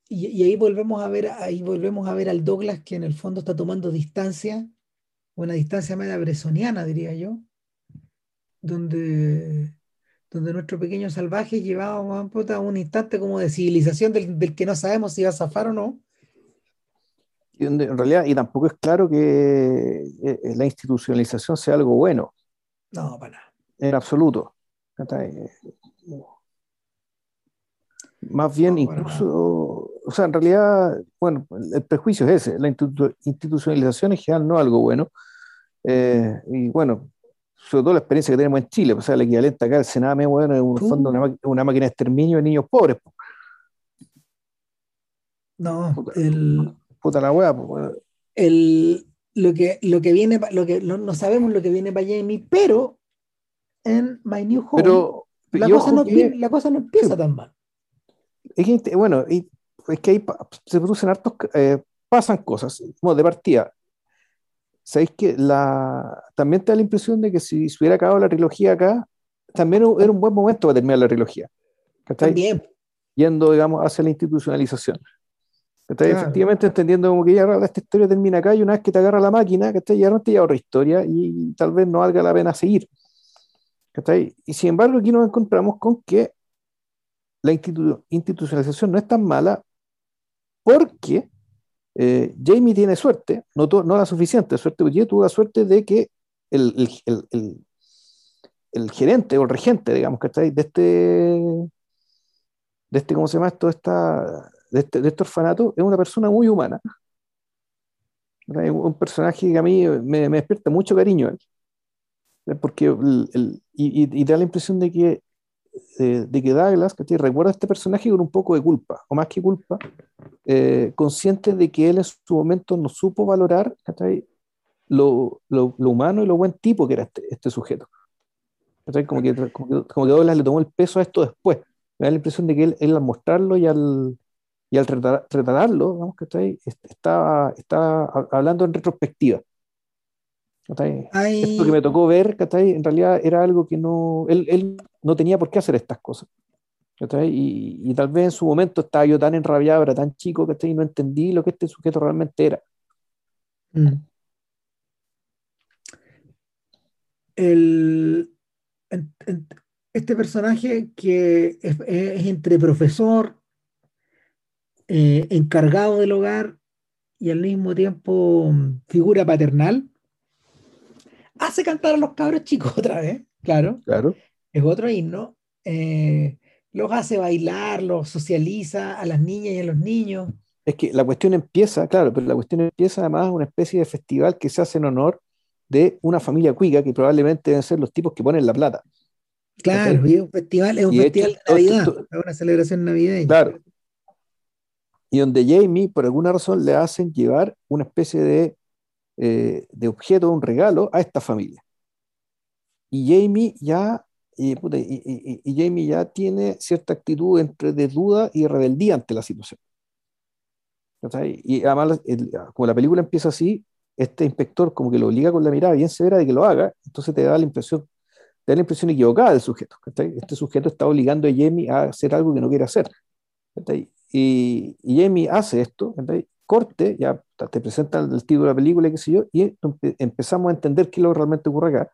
[SPEAKER 1] y, ahí volvemos a ver ahí volvemos a ver al Douglas que en el fondo está tomando distancia una distancia media bresoniana diría yo donde donde nuestro pequeño salvaje llevaba a un instante como de civilización del, que no sabemos si va a zafar o no.
[SPEAKER 2] Y donde, en realidad y tampoco es claro que eh, la institucionalización sea algo bueno.
[SPEAKER 1] No para nada.
[SPEAKER 2] En absoluto. Más bien, incluso, o sea, en realidad, bueno, el prejuicio es ese, la institucionalización en general no es algo bueno. Eh, y bueno, sobre todo la experiencia que tenemos en Chile, pues, o sea, el equivalente acá al Sename, bueno, es un fondo una, máquina de exterminio de niños pobres.
[SPEAKER 1] No, el.
[SPEAKER 2] Puta la weá, pues,
[SPEAKER 1] el, lo, que, lo que viene, lo que no, sabemos lo que viene para Jamie, pero en My New Home
[SPEAKER 2] pero,
[SPEAKER 1] la, cosa no, la, cosa no, empieza tan mal.
[SPEAKER 2] Es que, bueno, es que ahí se producen hartos, eh, pasan cosas, bueno, de partida. ¿Sabéis que la, también te da la impresión de que si se hubiera acabado la trilogía acá, también era un buen momento para terminar la trilogía?
[SPEAKER 1] También.
[SPEAKER 2] Yendo, digamos, hacia la institucionalización. Efectivamente entendiendo como que ya esta historia termina acá y una vez que te agarra la máquina, que ya no te lleva otra historia y, tal vez no valga la pena seguir. Y sin embargo aquí nos encontramos con que la institucionalización no es tan mala porque eh, Jamie tiene suerte, no, no la suficiente suerte, porque tuvo la suerte de que el, el, el, el, gerente o el regente, digamos, que está ahí, de este, de este, ¿cómo se llama esto? Esta, de, este, de este orfanato, es una persona muy humana. Un personaje que a mí me, me despierta mucho cariño. Porque el, y, y, da la impresión de que, eh, de que Douglas recuerda a este personaje con un poco de culpa, o más que culpa, eh, consciente de que él en su momento no supo valorar lo, lo, lo, humano y lo buen tipo que era este, este sujeto. Como que, como, que, como que Douglas le tomó el peso a esto después. Me da la impresión de que él, él al mostrarlo y al, y al retratarlo, vamos que estaba, estaba hablando en retrospectiva. Esto que me tocó ver, en realidad era algo que no, él, él, no tenía por qué hacer estas cosas. Y, y, tal vez en su momento estaba yo tan enrabiado, era tan chico, que y no entendí lo que este sujeto realmente era. Mm.
[SPEAKER 1] El, este personaje que es, es entre profesor, eh, encargado del hogar y al mismo tiempo figura paternal, hace cantar a los cabros chicos (laughs) otra vez, claro.
[SPEAKER 2] Claro.
[SPEAKER 1] Es otro himno. Eh, los hace bailar, los socializa a las niñas y a los niños.
[SPEAKER 2] Es que la cuestión empieza, claro, pero la cuestión empieza además una especie de festival que se hace en honor de una familia cuica que probablemente deben ser los tipos que ponen la plata.
[SPEAKER 1] Claro, es un festival, es un festival de Navidad, es una celebración navideña.
[SPEAKER 2] Claro, y donde Jamie, por alguna razón, le hacen llevar una especie de, eh, de objeto, un regalo a esta familia. Y Jamie ya, y, Jamie ya tiene cierta actitud entre de duda y rebeldía ante la situación. Y además, como la película empieza así, este inspector como que lo obliga con la mirada bien severa de que lo haga, entonces te da la impresión, te da la impresión equivocada del sujeto. Este sujeto está obligando a Jamie a hacer algo que no quiere hacer. Y, Jamie hace esto, corte, ya te presentan el título de la película, qué sé yo, y empezamos a entender qué es lo que realmente ocurre acá.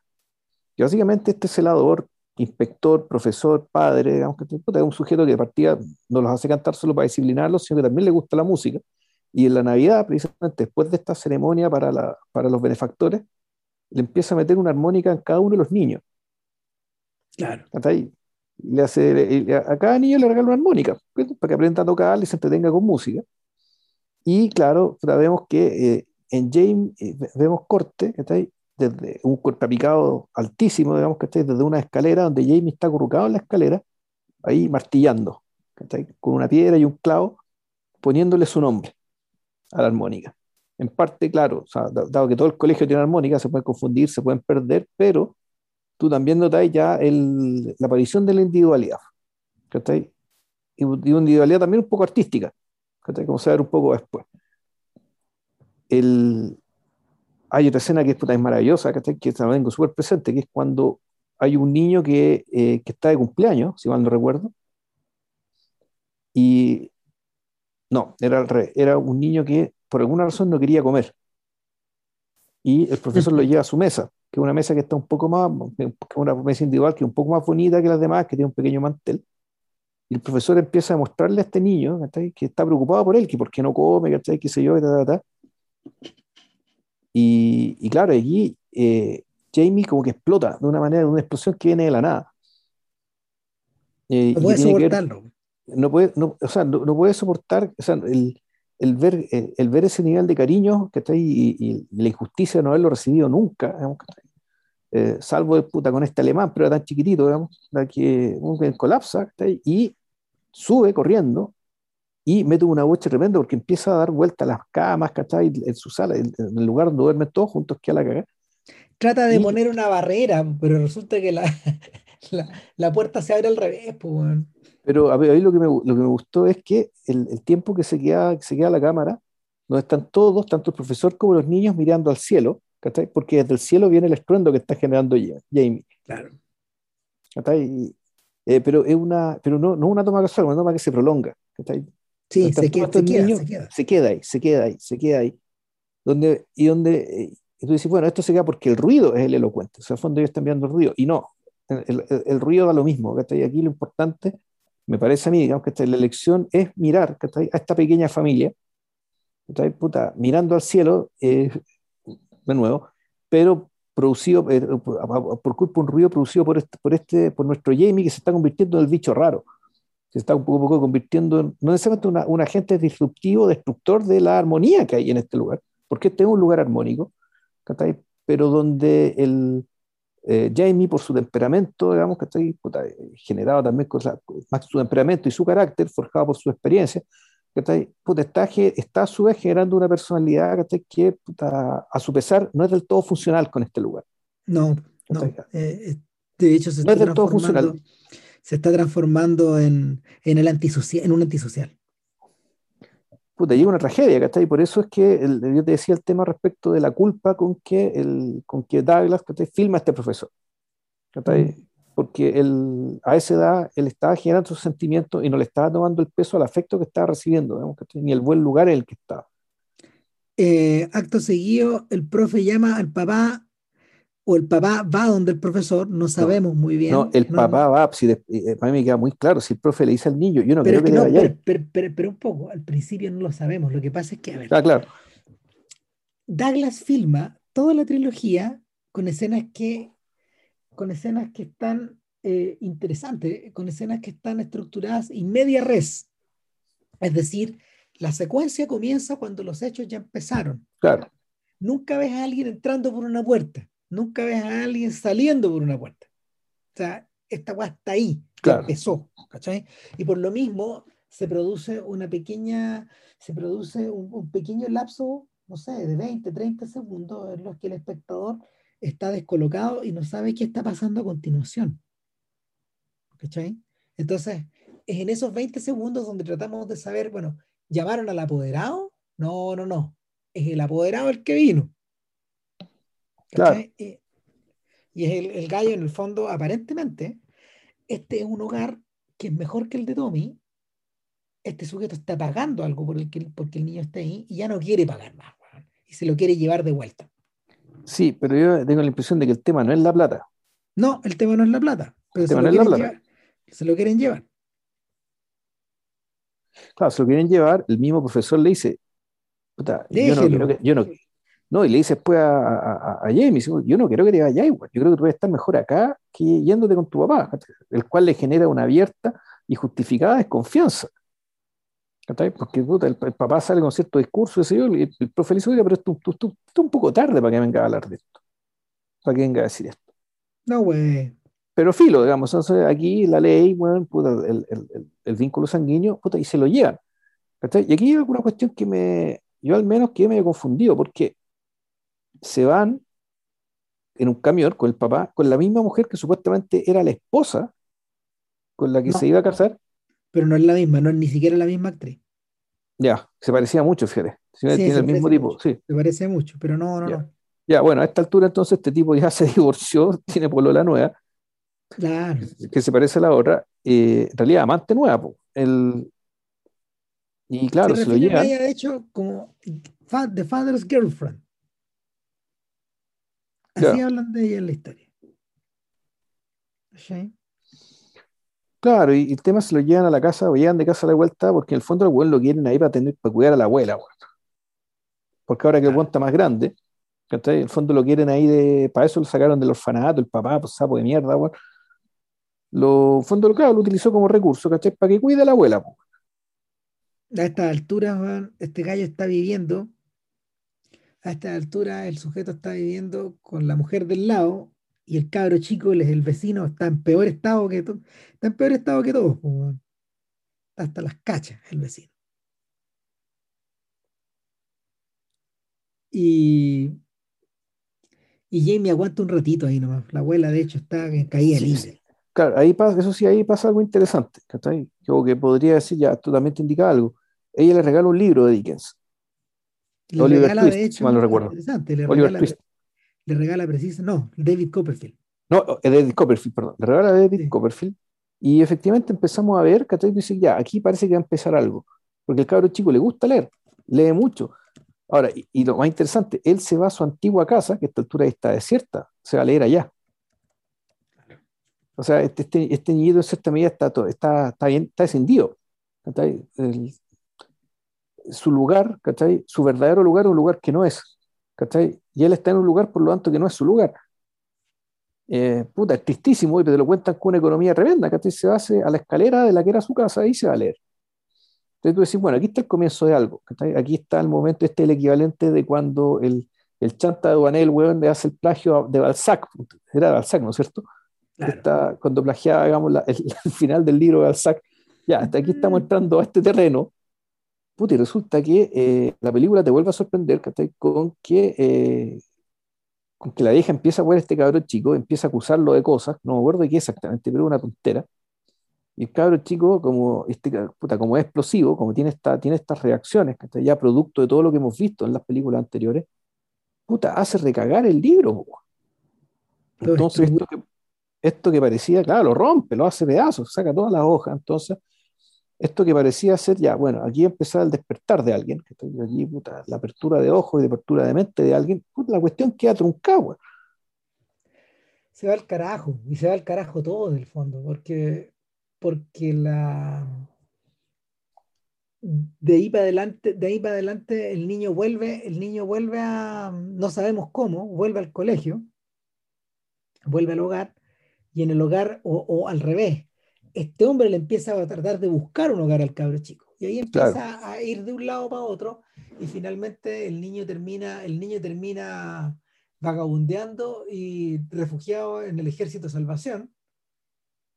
[SPEAKER 2] Y básicamente este celador, inspector, profesor, padre, digamos que es un sujeto que de partida no los hace cantar solo para disciplinarlos, sino que también le gusta la música. Y en la Navidad, precisamente después de esta ceremonia para, la, para los benefactores, le empieza a meter una armónica en cada uno de los niños.
[SPEAKER 1] Claro.
[SPEAKER 2] ahí le hace, a cada niño le regala una armónica para que aprenda a tocar y se entretenga con música. Y claro, vemos que eh, en James eh, vemos corte, ahí desde un picado altísimo, digamos, que está desde una escalera donde Jamie está acurrucado en la escalera, ahí martillando, con una piedra y un clavo, poniéndole su nombre a la armónica. En parte, claro, dado que todo el colegio tiene armónica, se pueden confundir, se pueden perder, pero tú también notas ya el, la aparición de la individualidad. ¿cachai? Y, una individualidad también un poco artística, ¿cachai? como se va a ver un poco después. El, hay otra escena que es, puta, es maravillosa, ¿cachai? que la tengo súper presente, que es cuando hay un niño que, eh, que está de cumpleaños, si mal no recuerdo, y no, era, era un niño que por alguna razón no quería comer. Y el profesor lo lleva a su mesa que es una mesa que está un poco más, una mesa individual que es un poco más bonita que las demás, que tiene un pequeño mantel. Y el profesor empieza a mostrarle a este niño que está preocupado por él, que por qué no come, ¿cachai? qué sé yo, y, y, claro, allí eh, Jamie como que explota de una manera, de una explosión que viene de la nada.
[SPEAKER 1] Eh, no puede soportarlo.
[SPEAKER 2] no puede, no, o sea, no, puede soportar, o sea, el, el ver, el, ver ese nivel de cariño que está ahí y, la injusticia de no haberlo recibido nunca, eh, salvo de puta con este alemán, pero era tan chiquitito, digamos, que, un, colapsa y sube corriendo y mete una bocha tremenda porque empieza a dar vuelta a las camas, ¿cachai? En su sala, en, el lugar donde duermen todos juntos, que a la cagada.
[SPEAKER 1] Trata de poner una barrera, pero resulta que (laughs) la, la, puerta se abre al revés, pues,
[SPEAKER 2] Pero a ver, ahí lo que me, lo que me gustó es que el, el tiempo que se queda, que se queda la cámara, donde están todos, tanto el profesor como los niños, mirando al cielo, ¿cachai? Porque desde el cielo viene el estruendo que está generando Jamie.
[SPEAKER 1] Claro.
[SPEAKER 2] ¿cachai? Eh, pero es una, pero no, no una toma casual, una toma que se prolonga. ¿cachai?
[SPEAKER 1] Sí, se queda, se, queda, se, queda,
[SPEAKER 2] se queda ahí, se queda ahí, se queda ahí. Donde, y donde eh, y tú dices, bueno, esto se queda porque el ruido es el elocuente, o sea, al fondo ellos están viendo el ruido, y no, el, el, el ruido da lo mismo, ¿cachai? Aquí lo importante, me parece a mí, digamos, que la elección es mirar ¿cachai? a esta pequeña familia, Puta, mirando al cielo, eh, de nuevo, pero producido eh, por, culpa de un ruido producido por este, por este, por nuestro Jamie que se está convirtiendo en el bicho raro. Se está un poco, poco convirtiendo en, no necesariamente una, un agente disruptivo, destructor de la armonía que hay en este lugar, porque este es un lugar armónico, pero donde el eh, Jamie, por su temperamento, digamos, que está generado también con más su temperamento y su carácter, forjado por su experiencia, está, está a su vez generando una personalidad que a su pesar no es del todo funcional con este lugar.
[SPEAKER 1] No, no. Eh, eh, de hecho, se, está transformando, se está transformando en, en, el antisocial, en un antisocial.
[SPEAKER 2] Puta, llega una tragedia, ¿cachai? Por eso es que el, yo te decía el tema respecto de la culpa con que, el, con que Douglas filma a este profesor. ¿cachai? Porque él, a esa edad él estaba generando sus sentimientos y no le estaba tomando el peso al afecto que estaba recibiendo, ni el buen lugar en el que estaba.
[SPEAKER 1] Eh, acto seguido, el profe llama al papá o el papá va donde el profesor, no sabemos muy bien.
[SPEAKER 2] No, el papá va, si eh, a mí me queda muy claro, si el profe le dice al niño, yo no pero creo que,
[SPEAKER 1] no, pero, pero, pero, un poco, al principio no lo sabemos, lo que pasa es que, a ver,
[SPEAKER 2] ah, claro.
[SPEAKER 1] Douglas filma toda la trilogía con escenas que con escenas que están eh, interesantes, con escenas que están estructuradas en media res. Es decir, la secuencia comienza cuando los hechos ya empezaron.
[SPEAKER 2] Claro.
[SPEAKER 1] Nunca ves a alguien entrando por una puerta, nunca ves a alguien saliendo por una puerta. O sea, esta guay está ahí, claro. empezó, ¿cachai? Y por lo mismo se produce una pequeña, se produce un, un pequeño lapso, no sé, de 20, 30 segundos en los que el espectador está descolocado y no sabe qué está pasando a continuación. ¿Cachai? Entonces, es en esos 20 segundos donde tratamos de saber, bueno, ¿llamaron al apoderado? No, no, no. Es el apoderado el que vino.
[SPEAKER 2] Claro.
[SPEAKER 1] Y, es el, el, gallo, en el fondo, aparentemente, este es un hogar que es mejor que el de Tommy. Este sujeto está pagando algo por el que, porque el niño está ahí y ya no quiere pagar más. Y se lo quiere llevar de vuelta.
[SPEAKER 2] Sí, pero yo tengo la impresión de que el tema no es la plata.
[SPEAKER 1] No, el tema no es la plata. Pero se, lo no llevar, se lo quieren llevar.
[SPEAKER 2] Claro, se lo quieren llevar. El mismo profesor le dice, puta, yo no, quiero que, yo no, no, y le dice después a, a, Jamie, yo no quiero que te vayas igual, yo creo que tú vas a estar mejor acá que yéndote con tu papá, el cual le genera una abierta y justificada desconfianza. Porque el, papá sale con cierto discurso, y el, el profe le dice, pero esto, es un poco tarde para que venga a hablar de esto, para que venga a decir esto.
[SPEAKER 1] No, güey.
[SPEAKER 2] Pero filo, digamos, entonces aquí la ley, bueno, el, el, vínculo sanguíneo, puta, y se lo llevan. Y aquí hay alguna cuestión que me, yo al menos quedé medio confundido, porque se van en un camión con el papá, con la misma mujer que supuestamente era la esposa con la que se iba a casar,
[SPEAKER 1] pero no es la misma, no es ni siquiera la misma actriz.
[SPEAKER 2] Ya, se parecía mucho, fíjate. tiene el mismo tipo, sí.
[SPEAKER 1] Se parece mucho, pero no, no,
[SPEAKER 2] ya.
[SPEAKER 1] no.
[SPEAKER 2] Ya, bueno, a esta altura entonces este tipo ya (laughs) se divorció, tiene la nueva.
[SPEAKER 1] Claro.
[SPEAKER 2] Que se parece a la otra. Eh, en realidad, amante nueva. Po. El, y claro, se, lo lleva.
[SPEAKER 1] de hecho, como The Father's Girlfriend. Así hablan de ella en la historia. ¿Sí?
[SPEAKER 2] Claro, y el tema se lo llevan a la casa, o llevan de casa a la vuelta, porque en el fondo el weón lo quieren ahí para, tener, para cuidar a la abuela, weón. Porque ahora que el weón está más grande, en el fondo lo quieren ahí de. Para eso lo sacaron del orfanato, el papá, pues sapo de mierda, weón. Lo, en fondo, claro, lo utilizó como recurso, ¿cachai? Para que cuide a la abuela, weón.
[SPEAKER 1] A esta altura, este gallo está viviendo. A esta altura, el sujeto está viviendo con la mujer del lado y el cabro chico, el vecino, está en peor estado que todo, está en peor estado que todos, está hasta las cachas el vecino. Y, y Jamie aguanta un ratito ahí nomás. La abuela, de hecho, está caída libre.
[SPEAKER 2] Claro, ahí pasa, eso sí, ahí pasa algo interesante, Yo que podría decir, ya, totalmente indica algo. Ella le regala un libro de Dickens.
[SPEAKER 1] Le Oliver regala, Twist, de hecho, lo recuerdo. Le regala, Le regala preciso, no, David Copperfield.
[SPEAKER 2] No, David Copperfield, perdón. Le regala a David Copperfield. Y efectivamente empezamos a ver, ¿cachai? Dice, ya, aquí parece que va a empezar algo. Porque el cabro chico le gusta leer, lee mucho. Ahora, y, lo más interesante, él se va a su antigua casa, que a esta altura está desierta, se va a leer allá. O sea, este, este, este niñito en cierta medida está, está, está bien, está descendido. su lugar, ¿cachai? Su verdadero lugar es un lugar que no es. ¿Cachai? Y él está en un lugar, por lo tanto, que no es su lugar. Eh, puta, es tristísimo, y te lo cuentan con una economía tremenda, ¿cachai? Se hace a la escalera de la que era su casa y se va a leer. Entonces tú decís, bueno, aquí está el comienzo de algo, aquí está el momento, este es el equivalente de cuando el, el chanta de Duanel, weón, le hace el plagio de Balzac, era Balzac, ¿no es cierto? Está, cuando plagiaba, digamos, (laughs) el, final del libro de Balzac, ya, hasta aquí estamos mm. entrando a este terreno, puta, y resulta que eh, la película te vuelve a sorprender, Con que, eh, con que la vieja empieza a ver este cabrón chico, empieza a acusarlo de cosas, no me acuerdo de qué exactamente, pero una tontera, y el cabro chico, como, este, como es explosivo, como tiene, esta, tiene estas reacciones, que está ya producto de todo lo que hemos visto en las películas anteriores, puta, hace recagar el libro. Entonces, esto que, esto que parecía, claro, lo rompe, lo hace pedazos, saca todas las hojas. Entonces, esto que parecía ser ya, bueno, aquí empezaba el despertar de alguien, que aquí, puta, la apertura de ojos y de apertura de mente de alguien, la cuestión queda truncada.
[SPEAKER 1] Se va al carajo, y se va al carajo todo del fondo, porque porque la de ahí para adelante, de ahí para adelante el niño vuelve, el niño vuelve a, no sabemos cómo, vuelve al colegio, vuelve al hogar, y en el hogar, o, al revés, este hombre le empieza a tratar de buscar un hogar al cabro chico. Y ahí empieza a ir de un lado para otro, y finalmente el niño termina, el niño termina vagabundeando y refugiado en el ejército de salvación,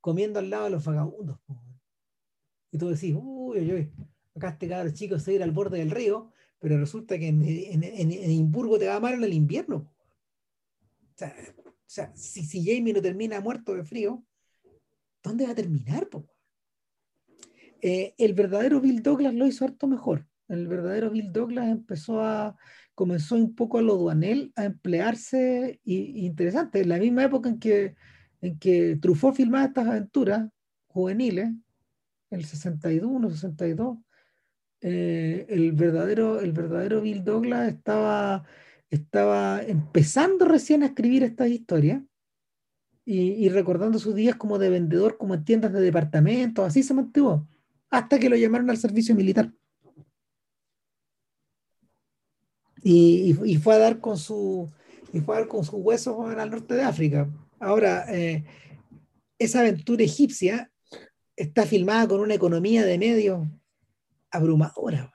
[SPEAKER 1] comiendo al lado de los vagabundos. Y tú decís, uy, uy, uy, acá este cabrón chico se ir al borde del río, pero resulta que en, en, en, Edimburgo te va a amar en el invierno. O sea, o sea si, si, Jamie no termina muerto de frío, ¿dónde va a terminar? Eh, el verdadero Bill Douglas lo hizo harto mejor. El verdadero Bill Douglas empezó a, comenzó un poco a lo duanel a emplearse, y, interesante, en la misma época en que en que Truffaut filmaba estas aventuras juveniles, el 61, 62, eh, el, verdadero, el verdadero Bill Douglas estaba, estaba empezando recién a escribir estas historias y, recordando sus días como de vendedor, como en tiendas de departamentos, así se mantuvo, hasta que lo llamaron al servicio militar. Y, fue a dar con su y fue a dar con sus huesos al norte de África. Ahora, eh, esa aventura egipcia está filmada con una economía de medios abrumadora.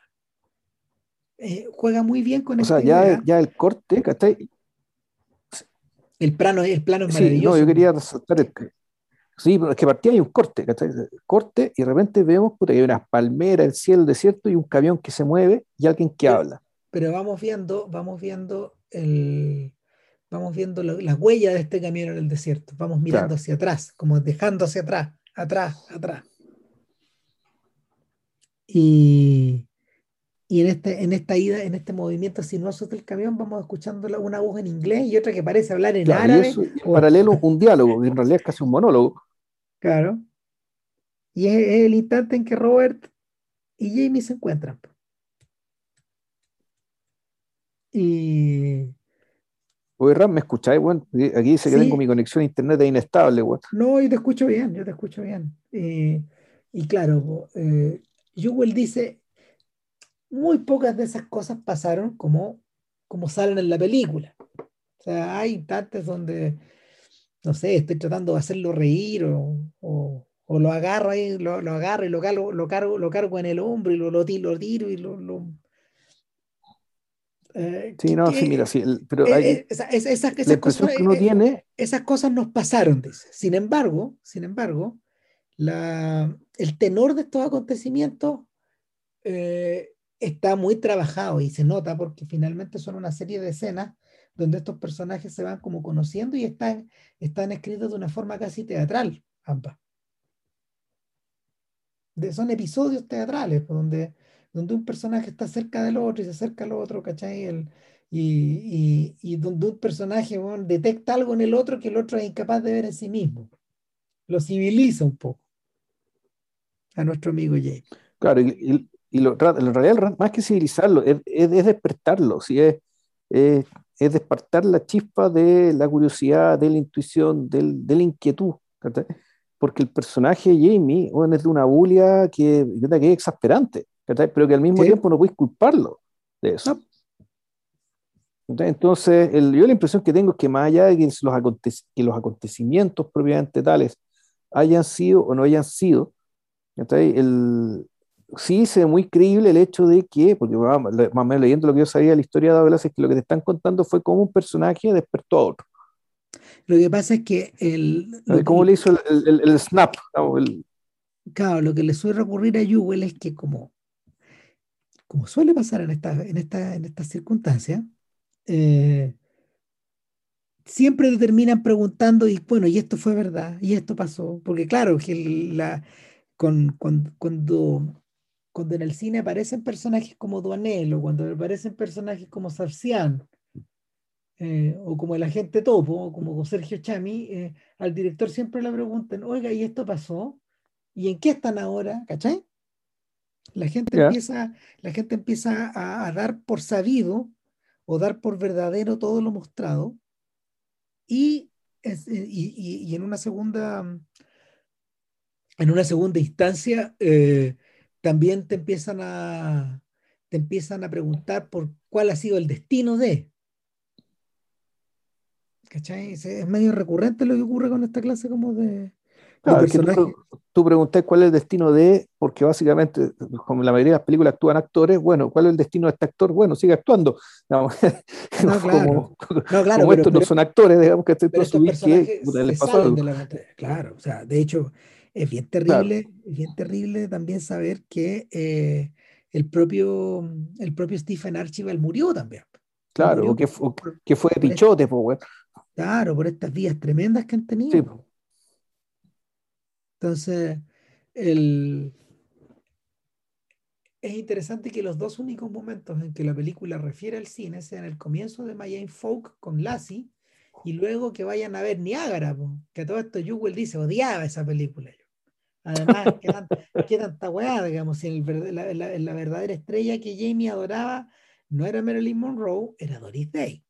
[SPEAKER 1] Eh, juega muy bien con
[SPEAKER 2] O sea, ya, ya, el corte, ¿cachai?
[SPEAKER 1] El plano, el plano es maravilloso.
[SPEAKER 2] no, yo quería resaltar el, Sí, pero es que partía hay un corte, ¿cachai? Corte y de repente vemos que hay unas palmeras, el cielo, el desierto y un camión que se mueve y alguien que habla.
[SPEAKER 1] Pero vamos viendo, vamos viendo el, vamos viendo las huellas de este camión en el desierto, vamos mirando hacia atrás, como dejando hacia atrás, atrás, atrás. Y, y en, este, en esta ida, en este movimiento sinuoso del camión, vamos escuchando una voz en inglés y otra que parece hablar en árabe.
[SPEAKER 2] paralelo un (laughs) diálogo, que en realidad es casi un monólogo.
[SPEAKER 1] Claro. Y es, el instante en que Robert y Jamie se encuentran. Y,
[SPEAKER 2] Oye, Ram, ¿me escucháis, bueno? Aquí dice que tengo mi conexión a internet es inestable, weón.
[SPEAKER 1] No, yo te escucho bien, yo te escucho bien. y claro, eh, dice, muy pocas de esas cosas pasaron como, como salen en la película. O sea, hay tantas donde, no sé, estoy tratando de hacerlo reír o, o, lo agarro ahí, lo, lo agarro y lo cargo, lo cargo, lo cargo en el hombro y lo, lo, tiro, y lo,
[SPEAKER 2] sí, no, sí, mira, sí, pero hay,
[SPEAKER 1] esas, cosas, que uno tiene... esas cosas nos pasaron, dice. Sin embargo, sin embargo, la, el tenor de estos acontecimientos está muy trabajado y se nota porque finalmente son una serie de escenas donde estos personajes se van como conociendo y están, están escritos de una forma casi teatral, ambas. De, son episodios teatrales pues, donde, donde un personaje está cerca del otro y se acerca al otro, ¿cachai? El, y, y, donde un personaje detecta algo en el otro que el otro es incapaz de ver en sí mismo. Lo civiliza un poco a nuestro amigo Jay.
[SPEAKER 2] Claro, y, y lo, en realidad más que civilizarlo, es, es, despertarlo, ¿sí? es, es, es, despertar la chispa de la curiosidad, de la intuición, del, de la inquietud. Porque el personaje Jamie bueno, es de una bulia que, que es exasperante, pero que al mismo tiempo no puedes culparlo de eso. Entonces, el, yo la impresión que tengo es que más allá de que los, que los acontecimientos propiamente tales hayan sido o no hayan sido, el, sí se ve muy creíble el hecho de que, porque más o menos leyendo lo que yo sabía de la historia de es que lo que te están contando fue cómo un personaje despertó a otro.
[SPEAKER 1] Lo que pasa es que el...
[SPEAKER 2] ¿Cómo le hizo el, el, snap?
[SPEAKER 1] Claro, lo que le suele ocurrir a Jewel es que como, como suele pasar en estas en esta, en estas circunstancias, eh, siempre terminan preguntando, y bueno, y esto fue verdad, y esto pasó, porque claro, que la, con, cuando, cuando en el cine aparecen personajes como Duanel o cuando aparecen personajes como Sarcián eh, o como el agente Topo o como Sergio Chami, eh, al director siempre le preguntan, oiga, ¿y esto pasó? ¿Y en qué están ahora? ¿Cachai? La gente, empieza, la gente empieza a, dar por sabido o dar por verdadero todo lo mostrado y, es, eh, y, y, en una segunda en una segunda instancia también te empiezan a, te empiezan a preguntar por cuál ha sido el destino de. ¿Cachai? Es medio recurrente lo que ocurre con esta clase como de...
[SPEAKER 2] Claro, tú, preguntas cuál es el destino de, porque básicamente, como la mayoría de las películas actúan actores, bueno, ¿cuál es el destino de este actor? Bueno, sigue actuando. (laughs) No, claro. no, claro, como estos no son actores, digamos que este que,
[SPEAKER 1] Claro, o sea, de hecho, es bien terrible, bien terrible también saber que eh, el, propio, el propio Stephen Archibald murió también.
[SPEAKER 2] Claro, que, fue, que fue de pichote, pues,
[SPEAKER 1] Claro, por estas vías tremendas que han tenido. Entonces, el... es interesante que los dos únicos momentos en que la película refiere al cine sean el comienzo de My Folk con Lassie y luego que vayan a ver Niágara, que todo esto Jewel dice, odiaba esa película. Además, ¿qué, tanta weá, digamos, si la, la, verdadera estrella que Jamie adoraba no era Marilyn Monroe, era Doris Day.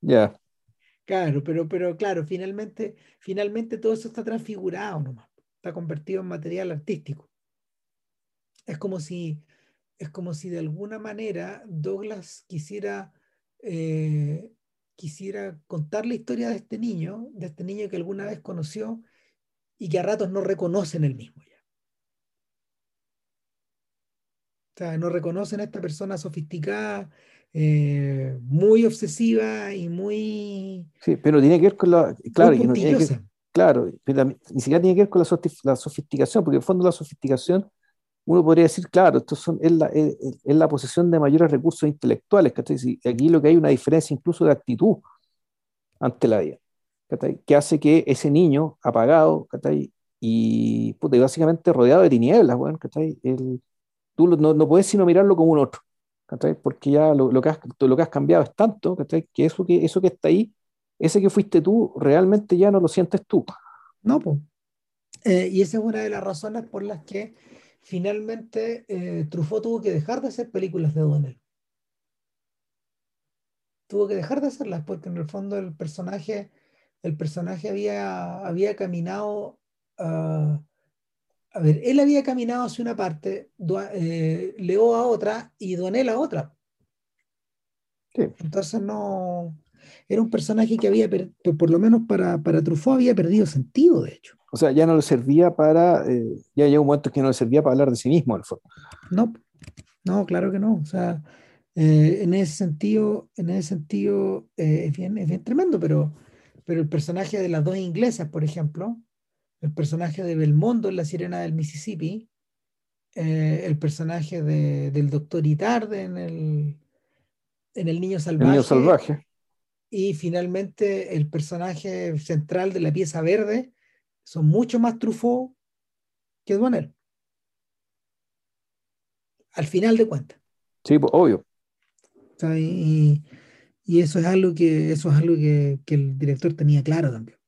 [SPEAKER 2] Ya.
[SPEAKER 1] Claro, pero, pero claro, finalmente, finalmente todo eso está transfigurado nomás, está convertido en material artístico. Es como si, es como si de alguna manera Douglas quisiera, eh, quisiera contar la historia de este niño, de este niño que alguna vez conoció y que a ratos no reconocen el mismo ya. O sea, no reconocen a esta persona sofisticada, eh, muy obsesiva y muy...
[SPEAKER 2] Sí, pero tiene que ver con la... Claro, claro ni siquiera tiene que ver con la, sofisticación, porque en el fondo la sofisticación, uno podría decir, claro, esto son, es, la, es, la posesión de mayores recursos intelectuales, que aquí lo que hay una diferencia incluso de actitud ante la vida que hace que ese niño apagado y básicamente rodeado de tinieblas, bueno, El, tú no, no, puedes sino mirarlo como un otro, porque ya lo, lo, que has, lo que has cambiado es tanto que eso, que eso que está ahí, ese que fuiste tú, realmente ya no lo sientes tú.
[SPEAKER 1] No, pues. y esa es una de las razones por las que finalmente eh, Truffaut tuvo que dejar de hacer películas de Donald. Tuvo que dejar de hacerlas porque en el fondo el personaje el personaje había, había caminado, ah, a ver, él había caminado hacia una parte, eh, Leo a otra y Donel a otra. Entonces no, era un personaje que había, por lo menos para, para Truffaut había perdido sentido, de hecho.
[SPEAKER 2] O sea, ya no le servía para, eh, ya llegó un momento que no le servía para hablar de sí mismo, al fondo.
[SPEAKER 1] No, no, claro que no. O sea, Eh, en ese sentido, en ese sentido eh, es, bien, es bien tremendo, pero, pero el personaje de las dos inglesas, por ejemplo, el personaje de Belmondo en La Sirena del Mississippi, eh, el personaje de, del doctor Itarde en el, en el Niño Salvaje.
[SPEAKER 2] El Niño Salvaje.
[SPEAKER 1] Y finalmente el personaje central de la pieza verde son mucho más Truffaut que Duanel. Al final de cuentas.
[SPEAKER 2] Sí, pues, obvio.
[SPEAKER 1] Y, y, eso es algo que eso es algo que, que el director tenía claro también.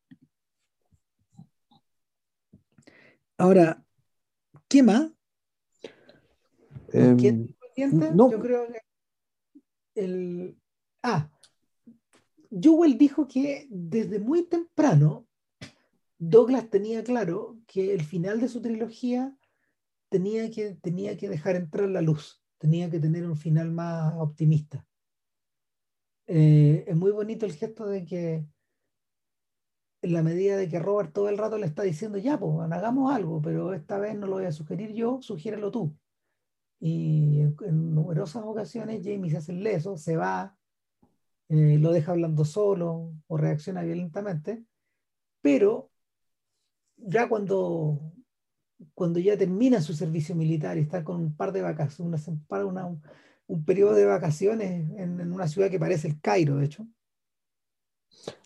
[SPEAKER 1] Ahora, ¿qué más?
[SPEAKER 2] Em,
[SPEAKER 1] no. Yo creo que el. Ah, Jewell dijo que desde muy temprano Douglas tenía claro que el final de su trilogía tenía que, tenía que dejar entrar la luz, tenía que tener un final más optimista. Eh, es muy bonito el gesto de que en la medida de que Robert todo el rato le está diciendo, ya, pues, hagamos algo, pero esta vez no lo voy a sugerir yo, sugiérelo tú. Y en, numerosas ocasiones Jamie se hace leso, se va, eh, lo deja hablando solo o reacciona violentamente, pero ya cuando, cuando ya termina su servicio militar y está con un par de vacaciones, una, un, periodo de vacaciones en, en, una ciudad que parece el Cairo, de hecho,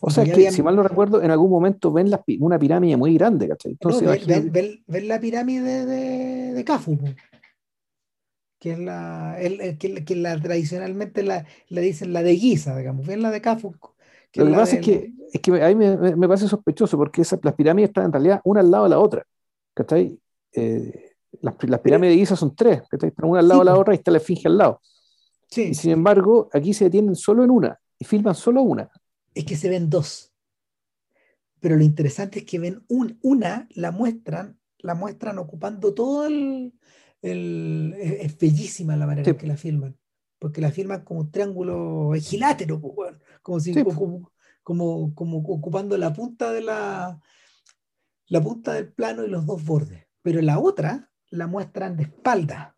[SPEAKER 2] o sea, que si mal no recuerdo, en algún momento ven una pirámide muy grande, ¿cachai?
[SPEAKER 1] Entonces, ven, la pirámide de, de, Cafu, que es la, que, la tradicionalmente la, le dicen la de Giza, digamos, ven la de Cafu.
[SPEAKER 2] Lo que pasa es que, es que a mí me, me, parece sospechoso porque esas, las pirámides están en realidad una al lado de la otra, ¿cachai? Eh, las, las, pirámides de Giza son tres, ¿cachai? Están una al lado de la otra y está la esfinge al lado. Sí. Y sin embargo, aquí se detienen solo en una y filman solo una
[SPEAKER 1] es que se ven dos. Pero lo interesante es que ven una, la muestran, la muestran ocupando todo el, es bellísima la manera en que la filman, porque la filman como un triángulo egilátero, como si como, como, como, ocupando la punta de la la punta del plano y los dos bordes. Pero la otra la muestran de espalda.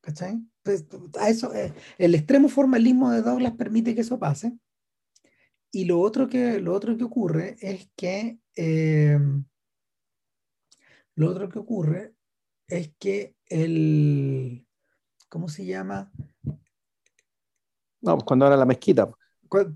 [SPEAKER 1] ¿Cachai? Pues, a eso, eh, el extremo formalismo de Douglas permite que eso pase y lo otro que, lo otro que ocurre es que eh, lo otro que ocurre es que el ¿cómo se llama?
[SPEAKER 2] No, pues cuando era la mezquita.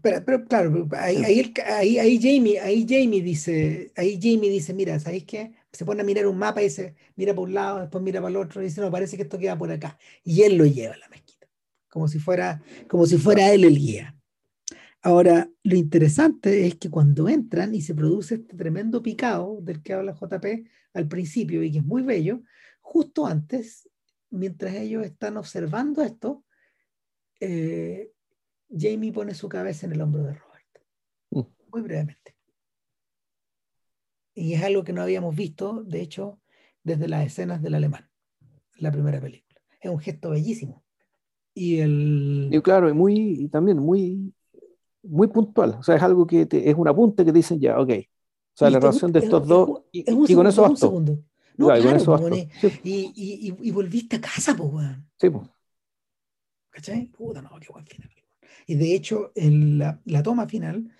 [SPEAKER 1] Pero, claro, ahí, ahí, ahí, Jamie, ahí Jamie dice, ahí Jamie dice, mira, ¿sabéis qué? Se pone a mirar un mapa y dice, mira por un lado, después mira para el otro, y dice, no, parece que esto queda por acá. Y él lo lleva a la mezquita, como si fuera, como si fuera él el guía. Ahora, lo interesante es que cuando entran y se produce este tremendo picado del que habla JP al principio y que es muy bello, justo antes, mientras ellos están observando esto, eh, Jamie pone su cabeza en el hombro de Robert. Mm. Muy brevemente. Y es algo que no habíamos visto, de hecho, desde las escenas del alemán, la primera película. Es un gesto bellísimo. Y el.
[SPEAKER 2] Y claro, y muy, y también muy muy puntual. O sea, es algo que es un apunte que dicen ya, ok. O sea, la relación de estos dos. Y, con eso bastó.
[SPEAKER 1] No, claro, con eso bastó. Y, y, y, volviste a casa, pues, weón.
[SPEAKER 2] Sí, pues.
[SPEAKER 1] ¿Cachai? Puta, no, qué buen final. Y de hecho, en la, la, toma final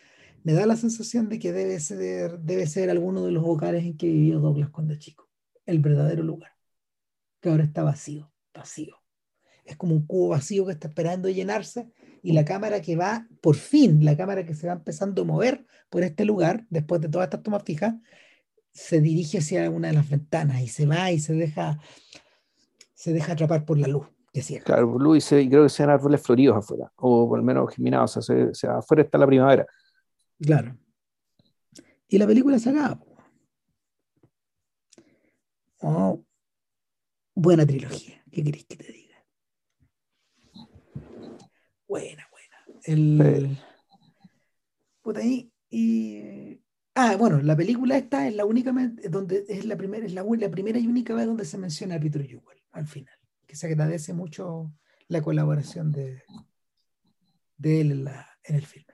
[SPEAKER 1] me da la sensación de que debe ser, debe ser alguno de los hogares en que vivió Douglas cuando chico. El verdadero lugar. Que ahora está vacío, vacío. Es como un cubo vacío que está esperando llenarse y la cámara que va, por fin, la cámara que se va empezando a mover por este lugar, después de todas estas tomas fijas, se dirige hacia una de las ventanas y se va y se deja, se deja atrapar por la luz.
[SPEAKER 2] Claro, por luz y, creo que sean árboles floridos afuera, o por lo menos geminados, afuera está la primavera.
[SPEAKER 1] Claro. Y la película se acaba. Oh, buena trilogía, ¿qué querés que te diga? Buena, buena. El... ahí, y... Ah, bueno, la película esta es la única donde es la primera, es la, la, primera y única vez donde se menciona a Peter Jewell al final, que se agradece mucho la colaboración de, de él en, la, en el filme.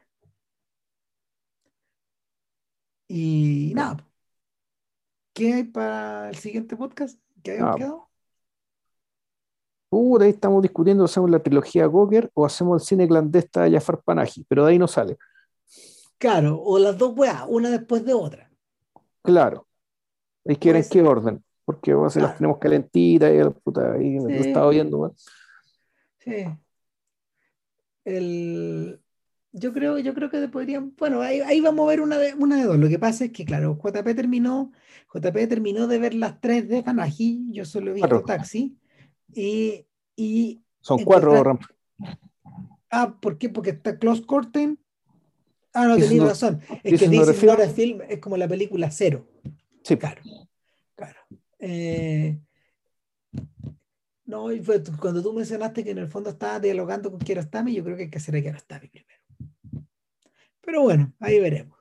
[SPEAKER 1] Y nada, ¿qué hay para el siguiente podcast? ¿Qué habíamos quedado?
[SPEAKER 2] Puta, ahí estamos discutiendo, hacemos la trilogía Goker o hacemos el cine clandesta de Jafar Panahi, pero de ahí no sale.
[SPEAKER 1] Claro, o las dos weas, una después de otra.
[SPEAKER 2] Claro. Hay que ver en qué orden, porque a las tenemos calentitas y puta, ahí lo estaba viendo.
[SPEAKER 1] Sí. El, yo creo, yo creo que podrían, bueno, ahí, vamos a ver una de, una de dos. Lo que pasa es que, claro, JP terminó, JP terminó de ver las tres de Fanaji, yo solo he visto Taxi, y, y
[SPEAKER 2] son cuatro,
[SPEAKER 1] Ah, ¿por qué? Porque está Close Curtain. Ah, no, tenéis razón. Es que This is film es como la película cero.
[SPEAKER 2] Sí.
[SPEAKER 1] Claro. Claro. Eh, no, y fue, cuando tú mencionaste que en el fondo estaba dialogando con Kiarostami, yo creo que hay que hacer a Kiarostami primero. Pero bueno, ahí veremos.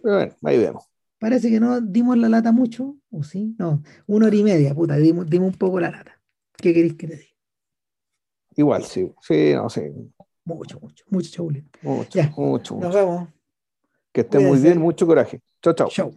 [SPEAKER 2] Bueno, ahí vemos.
[SPEAKER 1] Parece que no dimos la lata mucho, ¿o sí? No, una hora y media, puta, dimos, dimos un poco la lata. ¿Qué queréis que te diga?
[SPEAKER 2] Igual, sí, sí, no sé.
[SPEAKER 1] Mucho, mucho, mucho
[SPEAKER 2] Mucho, mucho,
[SPEAKER 1] Nos vemos.
[SPEAKER 2] Que estén muy bien, mucho coraje. Chao, chao. Chao.